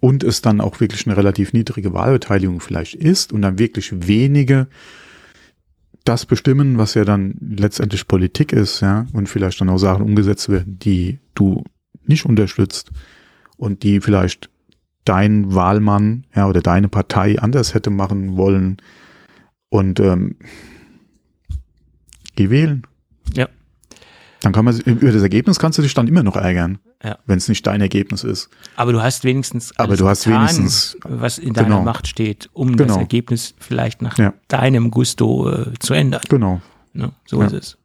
und es dann auch wirklich eine relativ niedrige Wahlbeteiligung vielleicht ist und dann wirklich wenige das bestimmen, was ja dann letztendlich Politik ist, ja, und vielleicht dann auch Sachen umgesetzt werden, die du nicht unterstützt und die vielleicht dein Wahlmann, ja, oder deine Partei anders hätte machen wollen und ähm, geh wählen. Ja. Dann kann man über das Ergebnis kannst du dich dann immer noch ärgern, Ja. wenn es nicht dein Ergebnis ist. Aber du hast wenigstens Aber du hast getan, wenigstens- was in deiner genau. Macht steht, um das Genau. Ergebnis vielleicht nach Ja. deinem Gusto äh, zu ändern. Genau. Ne? So Ja. ist es.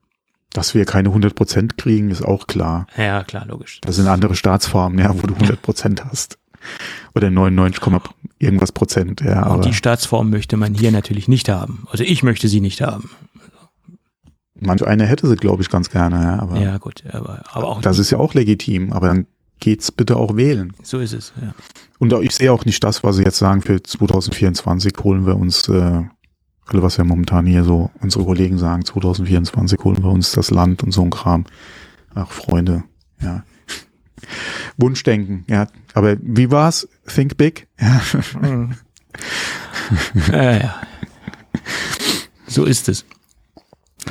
Dass wir keine 100 Prozent kriegen, ist auch klar. Ja, klar, logisch. Das sind andere Staatsformen, ja, wo du 100 Prozent hast. Oder 99, Komma irgendwas Prozent, ja. Und Aber die Staatsform möchte man hier natürlich nicht haben. Also ich möchte sie nicht haben. Manch einer hätte sie, glaube ich, ganz gerne, ja. Aber Ja, gut, aber, aber auch das ist ja auch legitim. Aber dann geht's bitte auch wählen. so ist es. Ja. Und ich sehe auch nicht das, was sie jetzt sagen, für 2024 holen wir uns, äh, was ja momentan hier so unsere Kollegen sagen, 2024 holen wir uns das Land und so ein Kram. Ach, Freunde, ja. Wunschdenken, ja. Aber wie war's? Think big? Ja. Ja, ja. So ist es.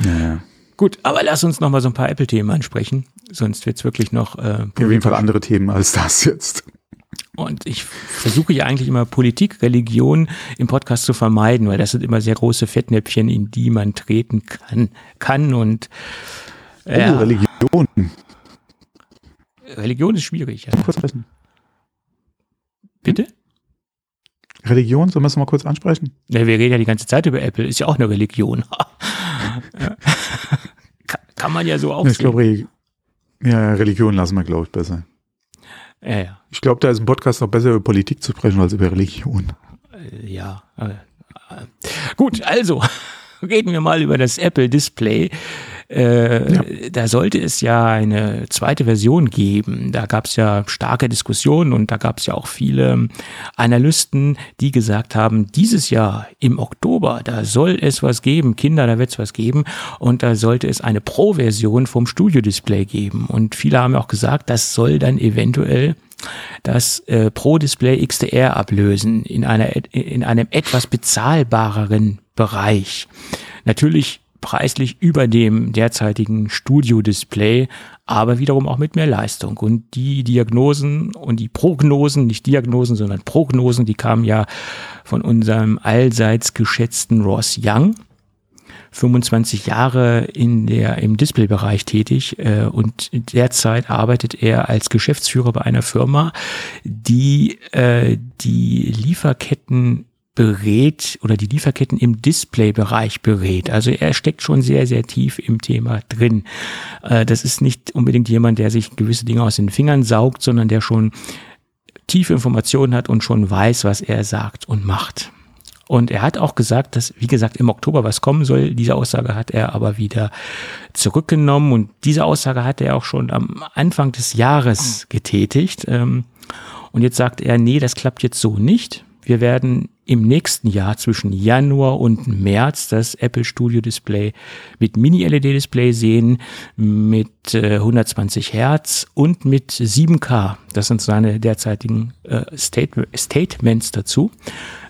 Ja. Gut, aber lass uns noch mal so ein paar Apple-Themen ansprechen, sonst wird's wirklich noch äh, Auf jeden Fall andere Themen als das jetzt. Und ich versuche ja eigentlich immer Politik, Religion im Podcast zu vermeiden, weil das sind immer sehr große Fettnäpfchen, in die man treten kann, kann und ja, Oh, Religion. Religion ist schwierig. Ja. Kurz sprechen. Bitte? Religion, sollen wir es mal kurz ansprechen? Ja, wir reden ja die ganze Zeit über Apple, ist ja auch eine Religion. Kann, kann man ja so auch Ich glaube, ja, Religion lassen wir, glaube ich, besser. Ja, ja. Ich glaube, da ist ein Podcast noch besser über Politik zu sprechen als über Religion. Äh, ja. äh, äh. Gut, also reden wir mal über das Apple Display. Äh, Da sollte es ja eine zweite Version geben. Da gab es ja starke Diskussionen und da gab es ja auch viele Analysten, die gesagt haben, dieses Jahr im Oktober, da soll es was geben, Kinder, da wird es was geben und da sollte es eine Pro-Version vom Studio-Display geben. Und viele haben auch gesagt, das soll dann eventuell das äh, Pro-Display XDR ablösen in, einer, in einem etwas bezahlbareren Bereich. Natürlich preislich über dem derzeitigen Studio-Display, aber wiederum auch mit mehr Leistung. Und die Diagnosen und die Prognosen, nicht Diagnosen, sondern Prognosen, die kamen ja von unserem allseits geschätzten Ross Young. 25 Jahre in der, im Displaybereich tätig äh, und derzeit arbeitet er als Geschäftsführer bei einer Firma, die äh, die Lieferketten berät oder die Lieferketten im Displaybereich berät. Also er steckt schon sehr, sehr tief im Thema drin. Äh, das ist nicht unbedingt jemand, der sich gewisse Dinge aus den Fingern saugt, sondern der schon tiefe Informationen hat und schon weiß, was er sagt und macht. Und er hat auch gesagt, dass, wie gesagt, im Oktober was kommen soll. Diese Aussage hat er aber wieder zurückgenommen. Und diese Aussage hat er auch schon am Anfang des Jahres getätigt. Ähm, Und jetzt sagt er, nee, das klappt jetzt so nicht. Wir werden im nächsten Jahr zwischen Januar und März das Apple Studio Display mit Mini-LED-Display sehen, mit äh, 120 Hertz und mit 7K. Das sind seine derzeitigen äh, State Statements dazu.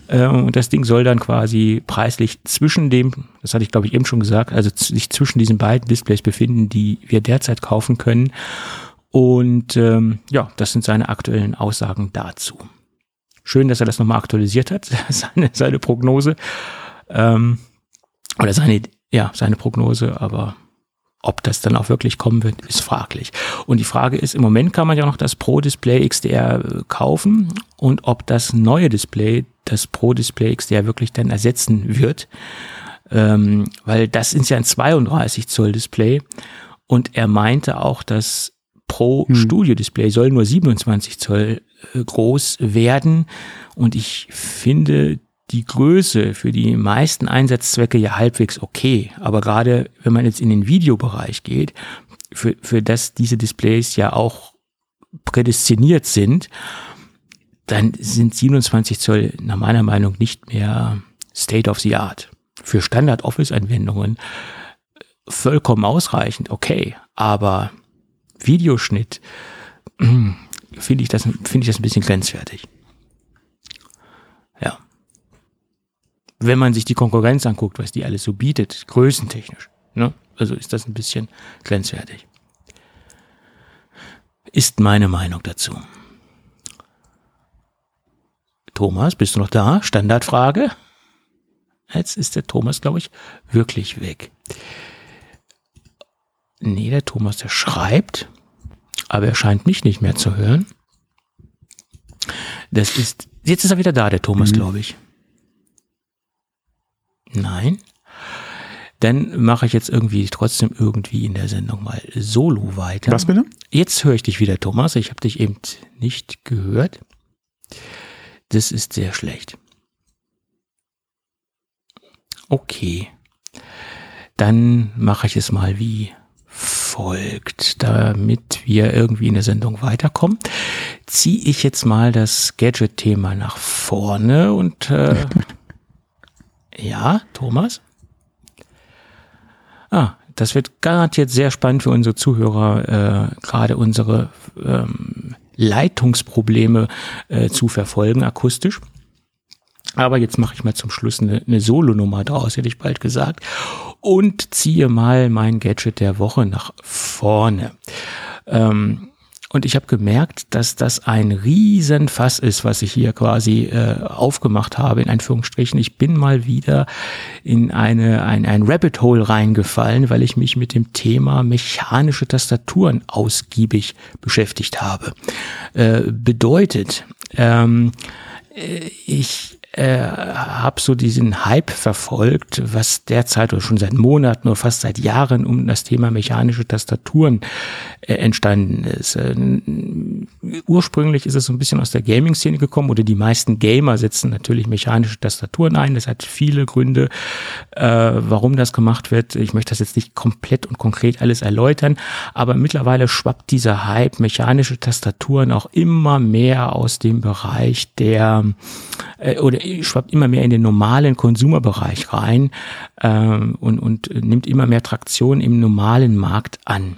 Äh, und das Ding soll dann quasi preislich zwischen dem, das hatte ich glaube ich eben schon gesagt, also sich zwischen diesen beiden Displays befinden, die wir derzeit kaufen können. Und ähm, ja, das sind seine aktuellen Aussagen dazu. Schön, dass er das nochmal aktualisiert hat, seine, seine Prognose. Ähm, oder seine, ja, seine Prognose, aber ob das dann auch wirklich kommen wird, ist fraglich. Und die Frage ist, im Moment kann man ja noch das Pro Display XDR äh, kaufen und ob das neue Display, das Pro Display XDR wirklich dann ersetzen wird. Ähm, weil das ist ja ein 32 Zoll Display und er meinte auch, dass Pro Studio Display soll nur 27 Zoll groß werden. Und ich finde die Größe für die meisten Einsatzzwecke ja halbwegs okay, aber gerade wenn man jetzt in den Videobereich geht, für, für das diese Displays ja auch prädestiniert sind, dann sind 27 Zoll nach meiner Meinung nicht mehr State of the Art. Für Standard-Office-Anwendungen vollkommen ausreichend, okay, aber Videoschnitt finde ich das finde ich das ein bisschen grenzwertig. Ja. Wenn man sich die Konkurrenz anguckt, was die alles so bietet, größentechnisch, ne? Also ist das ein bisschen grenzwertig. Ist meine Meinung dazu. Thomas, bist du noch da? Standardfrage. Jetzt ist der Thomas, glaube ich, wirklich weg. Nee, der Thomas, der schreibt, aber er scheint mich nicht mehr zu hören. Das ist, jetzt ist er wieder da, der Thomas, mhm. glaube ich. Nein. Dann mache ich jetzt irgendwie trotzdem irgendwie in der Sendung mal solo weiter. Was bitte? Jetzt höre ich dich wieder, Thomas. Ich habe dich eben nicht gehört. Das ist sehr schlecht. Okay. Dann mache ich es mal wie folgt. Damit wir irgendwie in der Sendung weiterkommen, ziehe ich jetzt mal das Gadget-Thema nach vorne und äh, ja, Thomas? Ah, das wird garantiert sehr spannend für unsere Zuhörer, äh, gerade unsere ähm, Leitungsprobleme äh, zu verfolgen, akustisch. Aber jetzt mache ich mal zum Schluss eine, eine Solo-Nummer draus, hätte ich bald gesagt. Und ziehe mal mein Gadget der Woche nach vorne. Ähm, und ich habe gemerkt, dass das ein Riesenfass ist, was ich hier quasi äh, aufgemacht habe, in Anführungsstrichen. Ich bin mal wieder in eine, ein, ein Rabbit Hole reingefallen, weil ich mich mit dem Thema mechanische Tastaturen ausgiebig beschäftigt habe. Äh, bedeutet, ähm, äh, ich äh, habe so diesen Hype verfolgt, was derzeit oder schon seit Monaten oder fast seit Jahren um das Thema mechanische Tastaturen äh, entstanden ist. Äh, ursprünglich ist es so ein bisschen aus der Gaming-Szene gekommen oder die meisten Gamer setzen natürlich mechanische Tastaturen ein. Das hat viele Gründe, äh, warum das gemacht wird. Ich möchte das jetzt nicht komplett und konkret alles erläutern, aber mittlerweile schwappt dieser Hype mechanische Tastaturen auch immer mehr aus dem Bereich der äh, oder schwappt immer mehr in den normalen Konsumerbereich rein ähm, und, und nimmt immer mehr Traktion im normalen Markt an.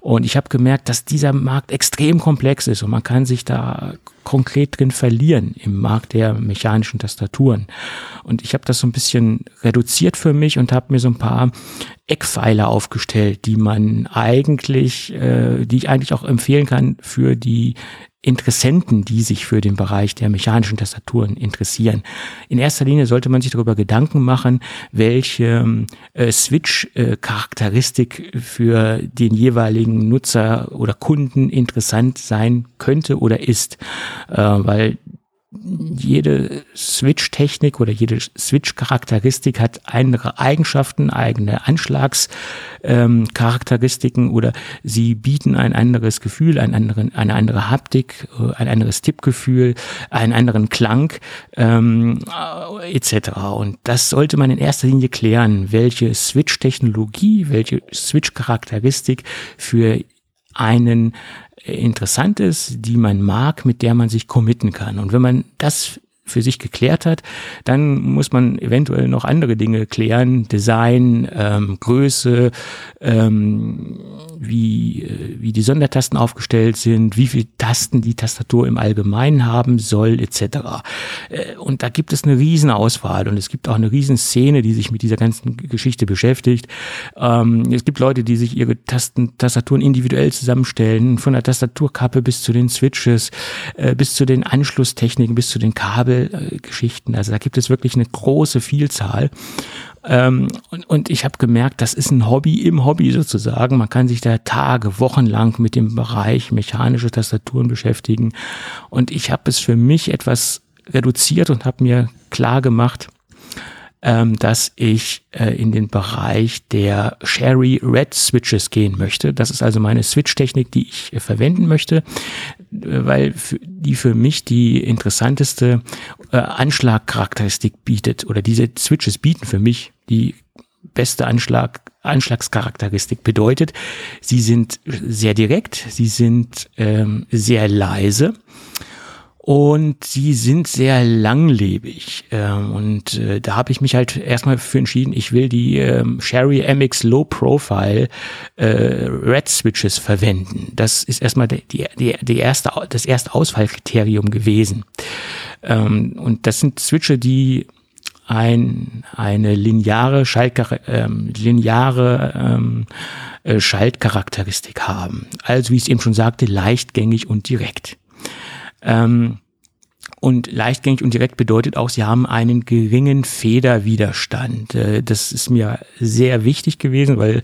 Und ich habe gemerkt, dass dieser Markt extrem komplex ist und man kann sich da konkret drin verlieren im Markt der mechanischen Tastaturen. Und ich habe das so ein bisschen reduziert für mich und habe mir so ein paar Eckpfeiler aufgestellt, die man eigentlich, äh, die ich eigentlich auch empfehlen kann für die Interessenten, die sich für den Bereich der mechanischen Tastaturen interessieren. In erster Linie sollte man sich darüber Gedanken machen, welche äh, Switch-Charakteristik für den jeweiligen Nutzer oder Kunden interessant sein könnte oder ist, äh, weil jede Switch-Technik oder jede Switch-Charakteristik hat andere Eigenschaften, eigene Anschlagscharakteristiken ähm, oder sie bieten ein anderes Gefühl, einen anderen, eine andere Haptik, äh, ein anderes Tippgefühl, einen anderen Klang ähm, äh, etc. Und das sollte man in erster Linie klären, welche Switch-Technologie, welche Switch-Charakteristik für einen interessant ist, die man mag, mit der man sich committen kann. Und wenn man das für sich geklärt hat, dann muss man eventuell noch andere Dinge klären, Design, ähm, Größe, ähm, wie, äh, wie die Sondertasten aufgestellt sind, wie viele Tasten die Tastatur im Allgemeinen haben soll, etc. Äh, und da gibt es eine riesen Auswahl und es gibt auch eine riesen Szene, die sich mit dieser ganzen Geschichte beschäftigt. Ähm, es gibt Leute, die sich ihre Tasten, Tastaturen individuell zusammenstellen, von der Tastaturkappe bis zu den Switches, äh, bis zu den Anschlusstechniken, bis zu den Kabel Geschichten. Also da gibt es wirklich eine große Vielzahl. Ähm, und, und ich habe gemerkt, das ist ein Hobby im Hobby sozusagen. Man kann sich da Tage, Wochen lang mit dem Bereich mechanische Tastaturen beschäftigen. Und ich habe es für mich etwas reduziert und habe mir klar gemacht, ähm, dass ich äh, in den Bereich der Sherry Red Switches gehen möchte. Das ist also meine Switch-Technik, die ich äh, verwenden möchte, äh, weil die für mich die interessanteste äh, Anschlagcharakteristik bietet oder diese Switches bieten für mich die beste Anschlag, Anschlagscharakteristik bedeutet, sie sind sehr direkt, sie sind ähm, sehr leise und sie sind sehr langlebig. Ähm, und äh, da habe ich mich halt erstmal für entschieden, ich will die ähm, Sherry MX Low Profile äh, Red Switches verwenden. Das ist erstmal die, die, die erste, das erste Auswahlkriterium gewesen. Ähm, und das sind Switche, die ein, eine lineare, Schaltchar ähm, lineare ähm, äh, Schaltcharakteristik haben. Also wie ich es eben schon sagte, leichtgängig und direkt. Ähm, und leichtgängig und direkt bedeutet auch, sie haben einen geringen Federwiderstand. Äh, das ist mir sehr wichtig gewesen, weil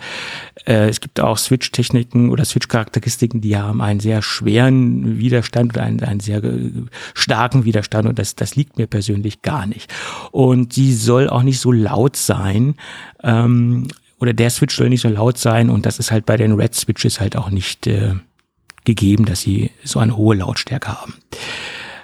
äh, es gibt auch Switch-Techniken oder Switch-Charakteristiken, die haben einen sehr schweren Widerstand oder einen, einen sehr äh, starken Widerstand und das, das liegt mir persönlich gar nicht. Und sie soll auch nicht so laut sein. Ähm, oder der Switch soll nicht so laut sein und das ist halt bei den Red Switches halt auch nicht äh, gegeben, dass sie so eine hohe Lautstärke haben.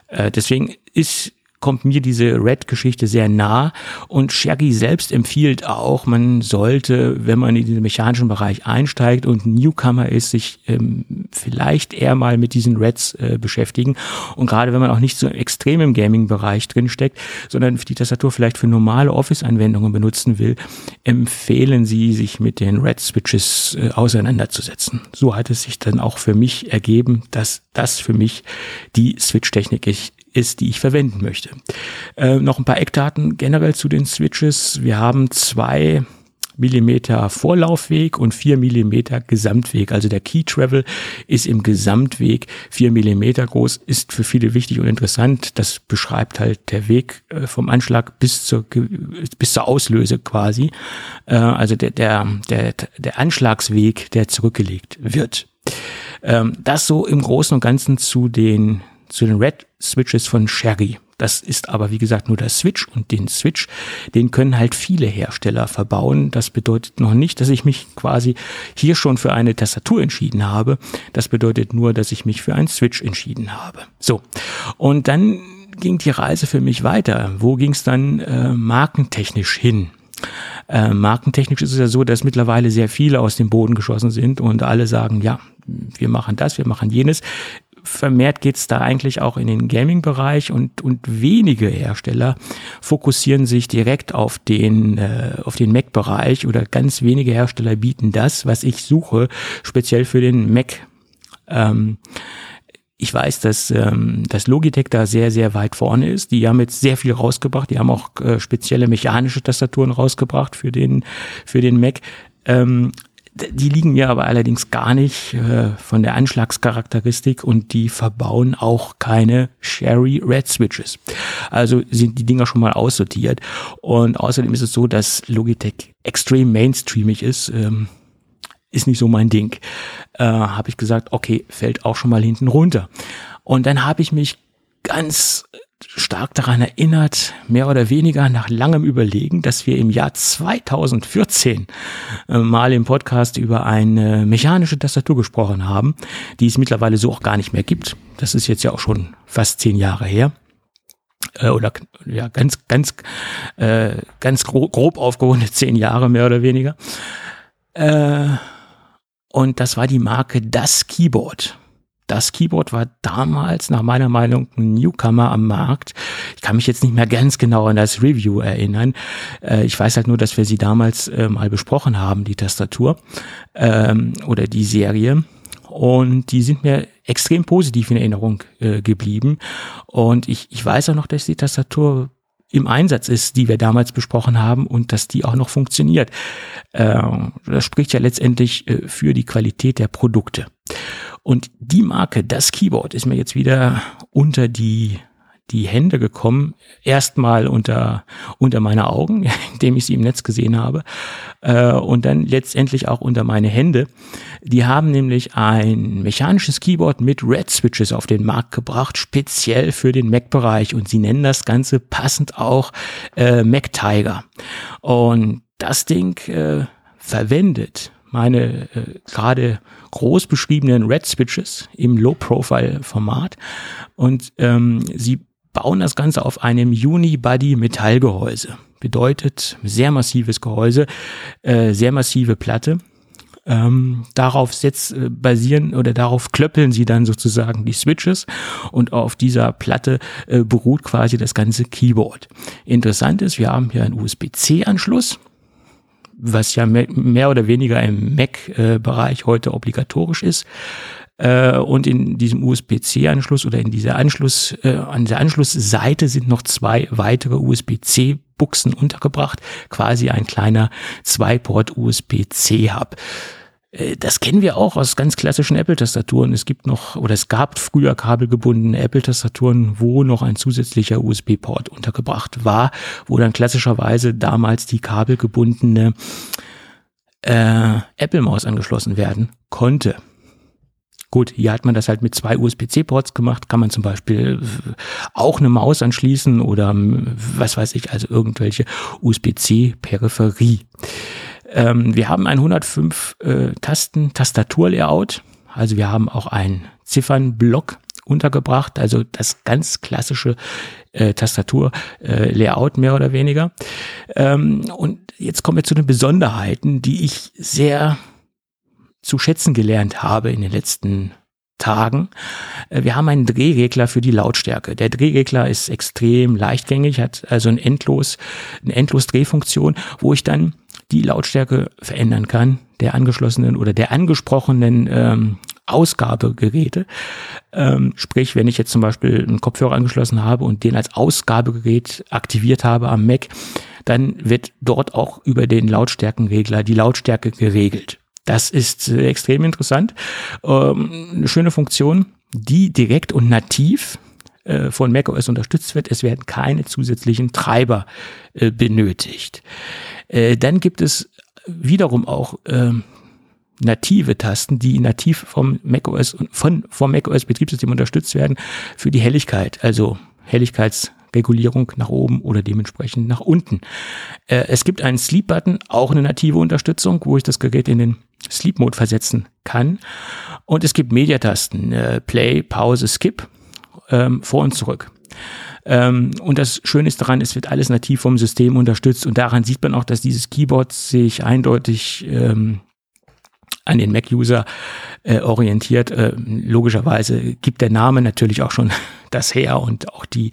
Äh, deswegen ist kommt mir diese Red-Geschichte sehr nah. Und Shaggy selbst empfiehlt auch, man sollte, wenn man in den mechanischen Bereich einsteigt und Newcomer ist, sich ähm, vielleicht eher mal mit diesen Reds äh, beschäftigen. Und gerade wenn man auch nicht so extrem im Gaming-Bereich drinsteckt, sondern die Tastatur vielleicht für normale Office-Anwendungen benutzen will, empfehlen sie, sich mit den Red-Switches äh, auseinanderzusetzen. So hat es sich dann auch für mich ergeben, dass das für mich die Switch-Technik ist, die ich verwenden möchte. Äh, noch ein paar Eckdaten generell zu den Switches. Wir haben zwei Millimeter Vorlaufweg und vier Millimeter Gesamtweg. Also der Key Travel ist im Gesamtweg vier Millimeter groß, ist für viele wichtig und interessant. Das beschreibt halt der Weg äh, vom Anschlag bis zur, bis zur Auslöse quasi. Äh, also der, der, der, der Anschlagsweg, der zurückgelegt wird. Ähm, das so im Großen und Ganzen zu den zu den Red Switches von Sherry. Das ist aber, wie gesagt, nur der Switch und den Switch, den können halt viele Hersteller verbauen. Das bedeutet noch nicht, dass ich mich quasi hier schon für eine Tastatur entschieden habe. Das bedeutet nur, dass ich mich für einen Switch entschieden habe. So. Und dann ging die Reise für mich weiter. Wo ging es dann äh, markentechnisch hin? Äh, markentechnisch ist es ja so, dass mittlerweile sehr viele aus dem Boden geschossen sind und alle sagen, ja, wir machen das, wir machen jenes vermehrt geht es da eigentlich auch in den Gaming-Bereich und, und wenige Hersteller fokussieren sich direkt auf den, äh, auf den Mac-Bereich oder ganz wenige Hersteller bieten das, was ich suche, speziell für den Mac. Ähm, ich weiß, dass, ähm, dass Logitech da sehr, sehr weit vorne ist. Die haben jetzt sehr viel rausgebracht. Die haben auch äh, spezielle mechanische Tastaturen rausgebracht für den, für den Mac. Ähm, die liegen mir aber allerdings gar nicht äh, von der Anschlagscharakteristik und die verbauen auch keine Sherry Red Switches. Also sind die Dinger schon mal aussortiert. Und außerdem ist es so, dass Logitech extrem mainstreamig ist. Ähm, ist nicht so mein Ding. Äh, habe ich gesagt, okay, fällt auch schon mal hinten runter. Und dann habe ich mich ganz stark daran erinnert, mehr oder weniger nach langem Überlegen, dass wir im Jahr 2014 äh, mal im Podcast über eine mechanische Tastatur gesprochen haben, die es mittlerweile so auch gar nicht mehr gibt. Das ist jetzt ja auch schon fast zehn Jahre her äh, oder ja ganz ganz äh, ganz grob, grob aufgerundet zehn Jahre mehr oder weniger. Äh, und das war die Marke Das Keyboard. Das Keyboard war damals nach meiner Meinung ein Newcomer am Markt. Ich kann mich jetzt nicht mehr ganz genau an das Review erinnern. Äh, ich weiß halt nur, dass wir sie damals äh, mal besprochen haben, die Tastatur ähm, oder die Serie. Und die sind mir extrem positiv in Erinnerung äh, geblieben. Und ich, ich weiß auch noch, dass die Tastatur im Einsatz ist, die wir damals besprochen haben und dass die auch noch funktioniert. das spricht ja letztendlich für die Qualität der Produkte. Und die Marke, das Keyboard, ist mir jetzt wieder unter die die Hände gekommen, erstmal unter, unter meine Augen, indem ich sie im Netz gesehen habe, äh, und dann letztendlich auch unter meine Hände. Die haben nämlich ein mechanisches Keyboard mit Red Switches auf den Markt gebracht, speziell für den Mac-Bereich, und sie nennen das Ganze passend auch äh, Mac Tiger. Und das Ding äh, verwendet meine äh, gerade groß beschriebenen Red Switches im Low-Profile-Format und ähm, sie bauen das Ganze auf einem Unibody-Metallgehäuse. Bedeutet sehr massives Gehäuse, äh, sehr massive Platte. Ähm, darauf setz, äh, basieren oder darauf klöppeln sie dann sozusagen die Switches und auf dieser Platte äh, beruht quasi das ganze Keyboard. Interessant ist, wir haben hier einen USB-C-Anschluss was ja mehr oder weniger im Mac-Bereich heute obligatorisch ist. Äh, und in diesem USB-C-Anschluss oder in dieser Anschluss, äh, an der Anschlussseite sind noch zwei weitere USB-C-Buchsen untergebracht, quasi ein kleiner Zwei-Port USB-C-Hub. Äh, das kennen wir auch aus ganz klassischen Apple-Tastaturen. Es gibt noch, oder es gab früher kabelgebundene Apple-Tastaturen, wo noch ein zusätzlicher USB-Port untergebracht war, wo dann klassischerweise damals die kabelgebundene äh, Apple-Maus angeschlossen werden konnte. Gut, hier hat man das halt mit zwei USB-C-Ports gemacht, kann man zum Beispiel auch eine Maus anschließen oder was weiß ich, also irgendwelche USB-C-Peripherie. Ähm, wir haben ein 105 äh, Tasten Tastaturlayout. Also wir haben auch einen Ziffernblock untergebracht, also das ganz klassische äh, Tastatur-Layout äh, mehr oder weniger. Ähm, und jetzt kommen wir zu den Besonderheiten, die ich sehr zu schätzen gelernt habe in den letzten Tagen. Äh, wir haben einen Drehregler für die Lautstärke. Der Drehregler ist extrem leichtgängig, hat also ein endlos, eine endlos Drehfunktion, wo ich dann die Lautstärke verändern kann der angeschlossenen oder der angesprochenen ähm, Ausgabegeräte. Ähm, sprich, wenn ich jetzt zum Beispiel einen Kopfhörer angeschlossen habe und den als Ausgabegerät aktiviert habe am Mac, dann wird dort auch über den Lautstärkenregler die Lautstärke geregelt. Das ist äh, extrem interessant. Ähm, eine schöne Funktion, die direkt und nativ äh, von macOS unterstützt wird. Es werden keine zusätzlichen Treiber äh, benötigt. Äh, dann gibt es wiederum auch äh, native Tasten, die nativ vom macOS von vom macOS Betriebssystem unterstützt werden für die Helligkeit, also Helligkeitsregulierung nach oben oder dementsprechend nach unten. Äh, es gibt einen Sleep Button, auch eine native Unterstützung, wo ich das Gerät in den Sleep Mode versetzen kann. Und es gibt Mediatasten, äh, Play, Pause, Skip, ähm, vor und zurück. Ähm, und das Schöne ist daran, es wird alles nativ vom System unterstützt und daran sieht man auch, dass dieses Keyboard sich eindeutig ähm, an den Mac-User äh, orientiert. Äh, logischerweise gibt der Name natürlich auch schon das her und auch die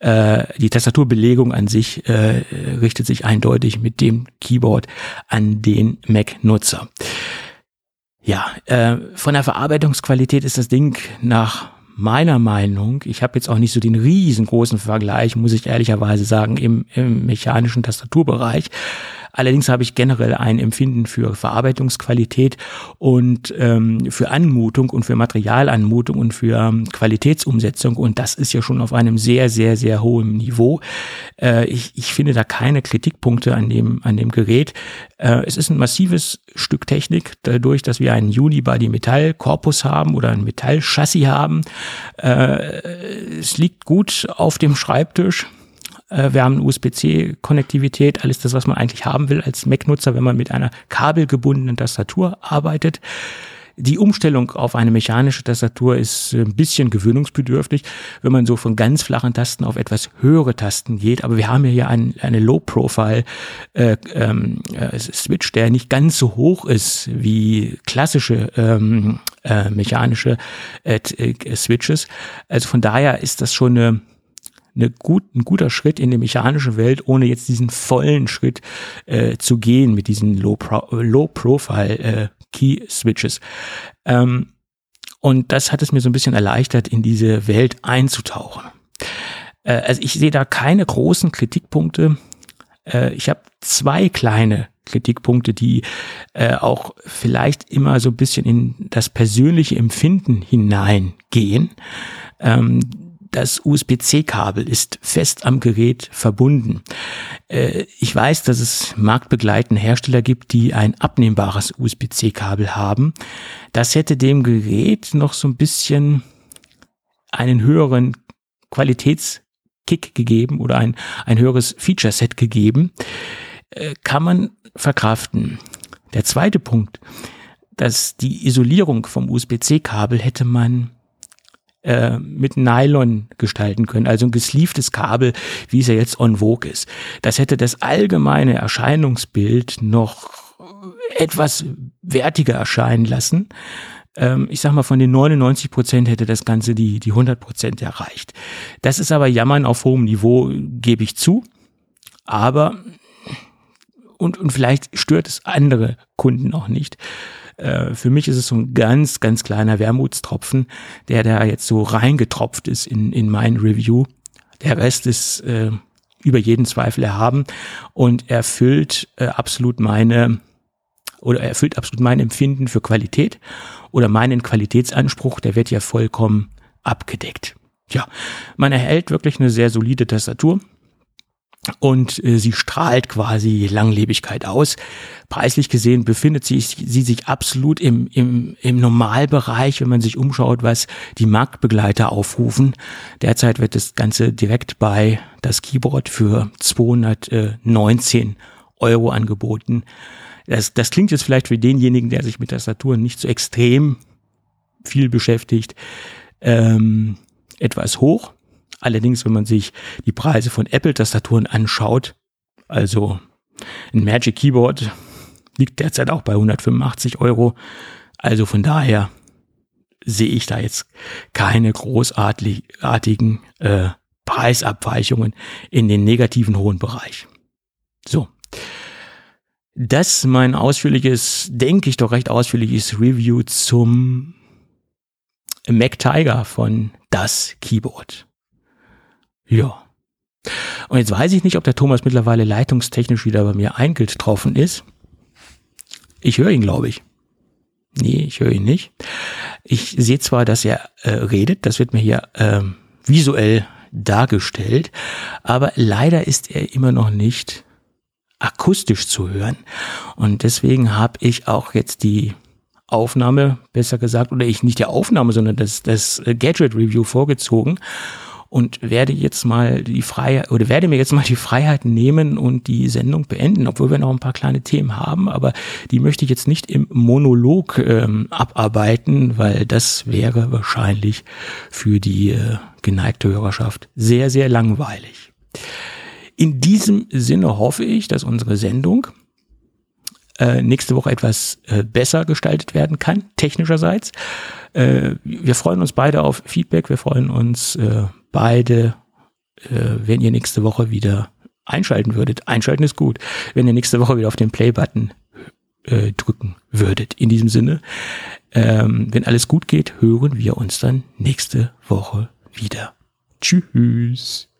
äh, die Tastaturbelegung an sich äh, richtet sich eindeutig mit dem Keyboard an den Mac-Nutzer. Ja, äh, von der Verarbeitungsqualität ist das Ding nach meiner Meinung, ich habe jetzt auch nicht so den riesengroßen Vergleich, muss ich ehrlicherweise sagen, im, im mechanischen Tastaturbereich. Allerdings habe ich generell ein Empfinden für Verarbeitungsqualität und ähm, für Anmutung und für Materialanmutung und für ähm, Qualitätsumsetzung. Und das ist ja schon auf einem sehr, sehr, sehr hohen Niveau. Äh, ich, ich finde da keine Kritikpunkte an dem, an dem Gerät. Äh, es ist ein massives Stück Technik, dadurch, dass wir einen Unibody Metallkorpus haben oder ein Metallchassis haben. Äh, es liegt gut auf dem Schreibtisch. Äh, wir haben USB-C-Konnektivität, alles das, was man eigentlich haben will als Mac-Nutzer, wenn man mit einer kabelgebundenen Tastatur arbeitet. Die Umstellung auf eine mechanische Tastatur ist ein bisschen gewöhnungsbedürftig, wenn man so von ganz flachen Tasten auf etwas höhere Tasten geht. Aber wir haben hier ein, eine Low-Profile äh, ähm, äh, der nicht ganz so hoch ist wie klassische ähm, äh, mechanische äh, äh Switches. Also von daher ist das schon eine eine gut, ein guter Schritt in die mechanische Welt, ohne jetzt diesen vollen Schritt äh, zu gehen mit diesen Low-Profile äh, Key-Switches. Ähm, und das hat es mir so ein bisschen erleichtert, in diese Welt einzutauchen. Äh, also ich sehe da keine großen Kritikpunkte. Äh, ich habe zwei kleine Kritikpunkte, die äh, auch vielleicht immer so ein bisschen in das persönliche Empfinden hineingehen. Ähm, das USB-C-Kabel ist fest am Gerät verbunden. Äh, ich weiß, dass es marktbegleitende Hersteller gibt, die ein abnehmbares USB-C-Kabel haben. Das hätte dem Gerät noch so ein bisschen einen höheren Qualitätskick gegeben oder ein, ein höheres Feature-Set gegeben. Äh, kann man verkraften. Der zweite Punkt, dass die Isolierung vom USB-C-Kabel hätte man äh, mit Nylon gestalten können, also ein gesleeftes Kabel, wie es ja jetzt on vogue ist. Das hätte das allgemeine Erscheinungsbild noch etwas wertiger erscheinen lassen. Ähm, ich sag mal, von den 99 Prozent hätte das Ganze die, die 100 Prozent erreicht. Das ist aber Jammern auf hohem Niveau, gebe ich zu. Aber, und, und vielleicht stört es andere Kunden auch nicht. Äh, für mich ist es so ein ganz, ganz kleiner Wermutstropfen, der da jetzt so reingetropft ist in, in mein Review. Der Rest ist äh, über jeden Zweifel erhaben und erfüllt äh, absolut meine oder erfüllt absolut mein Empfinden für Qualität oder meinen Qualitätsanspruch, der wird ja vollkommen abgedeckt. Ja, man erhält wirklich eine sehr solide Tastatur und äh, sie strahlt quasi Langlebigkeit aus. Preislich gesehen befindet sie, sie sich absolut im, im, im Normalbereich, wenn man sich umschaut, was die Marktbegleiter aufrufen. Derzeit wird das Ganze direkt bei das Keyboard für 219 Euro angeboten. Das, das klingt jetzt vielleicht für denjenigen, der sich mit Tastaturen nicht so extrem viel beschäftigt, ähm, etwas hoch. Allerdings, wenn man sich die Preise von Apple-Tastaturen anschaut, also ein Magic Keyboard liegt derzeit auch bei 185 Euro. Also von daher sehe ich da jetzt keine großartigen äh, Preisabweichungen in den negativen hohen Bereich. So. Das mein ausführliches, denke ich doch recht ausführliches Review zum Mac Tiger von das Keyboard. Ja. Und jetzt weiß ich nicht, ob der Thomas mittlerweile leitungstechnisch wieder bei mir eingetroffen ist. Ich höre ihn, glaube ich. Nee, ich höre ihn nicht. Ich sehe zwar, dass er äh, redet, das wird mir hier äh, visuell dargestellt, aber leider ist er immer noch nicht akustisch zu hören. Und deswegen habe ich auch jetzt die Aufnahme, besser gesagt, oder ich nicht die Aufnahme, sondern das, das Gadget Review vorgezogen und werde jetzt mal die Freiheit oder werde mir jetzt mal die Freiheit nehmen und die Sendung beenden, obwohl wir noch ein paar kleine Themen haben, aber die möchte ich jetzt nicht im Monolog ähm, abarbeiten, weil das wäre wahrscheinlich für die äh, geneigte Hörerschaft sehr, sehr langweilig. In diesem Sinne hoffe ich, dass unsere Sendung äh, nächste Woche etwas äh, besser gestaltet werden kann, technischerseits. Äh, wir freuen uns beide auf Feedback, wir freuen uns äh, beide, äh, wenn ihr nächste Woche wieder einschalten würdet. Einschalten ist gut. Wenn ihr nächste Woche wieder auf den Play-Button äh, drücken würdet. In diesem Sinne, ähm, wenn alles gut geht, hören wir uns dann nächste Woche wieder. Tschüss.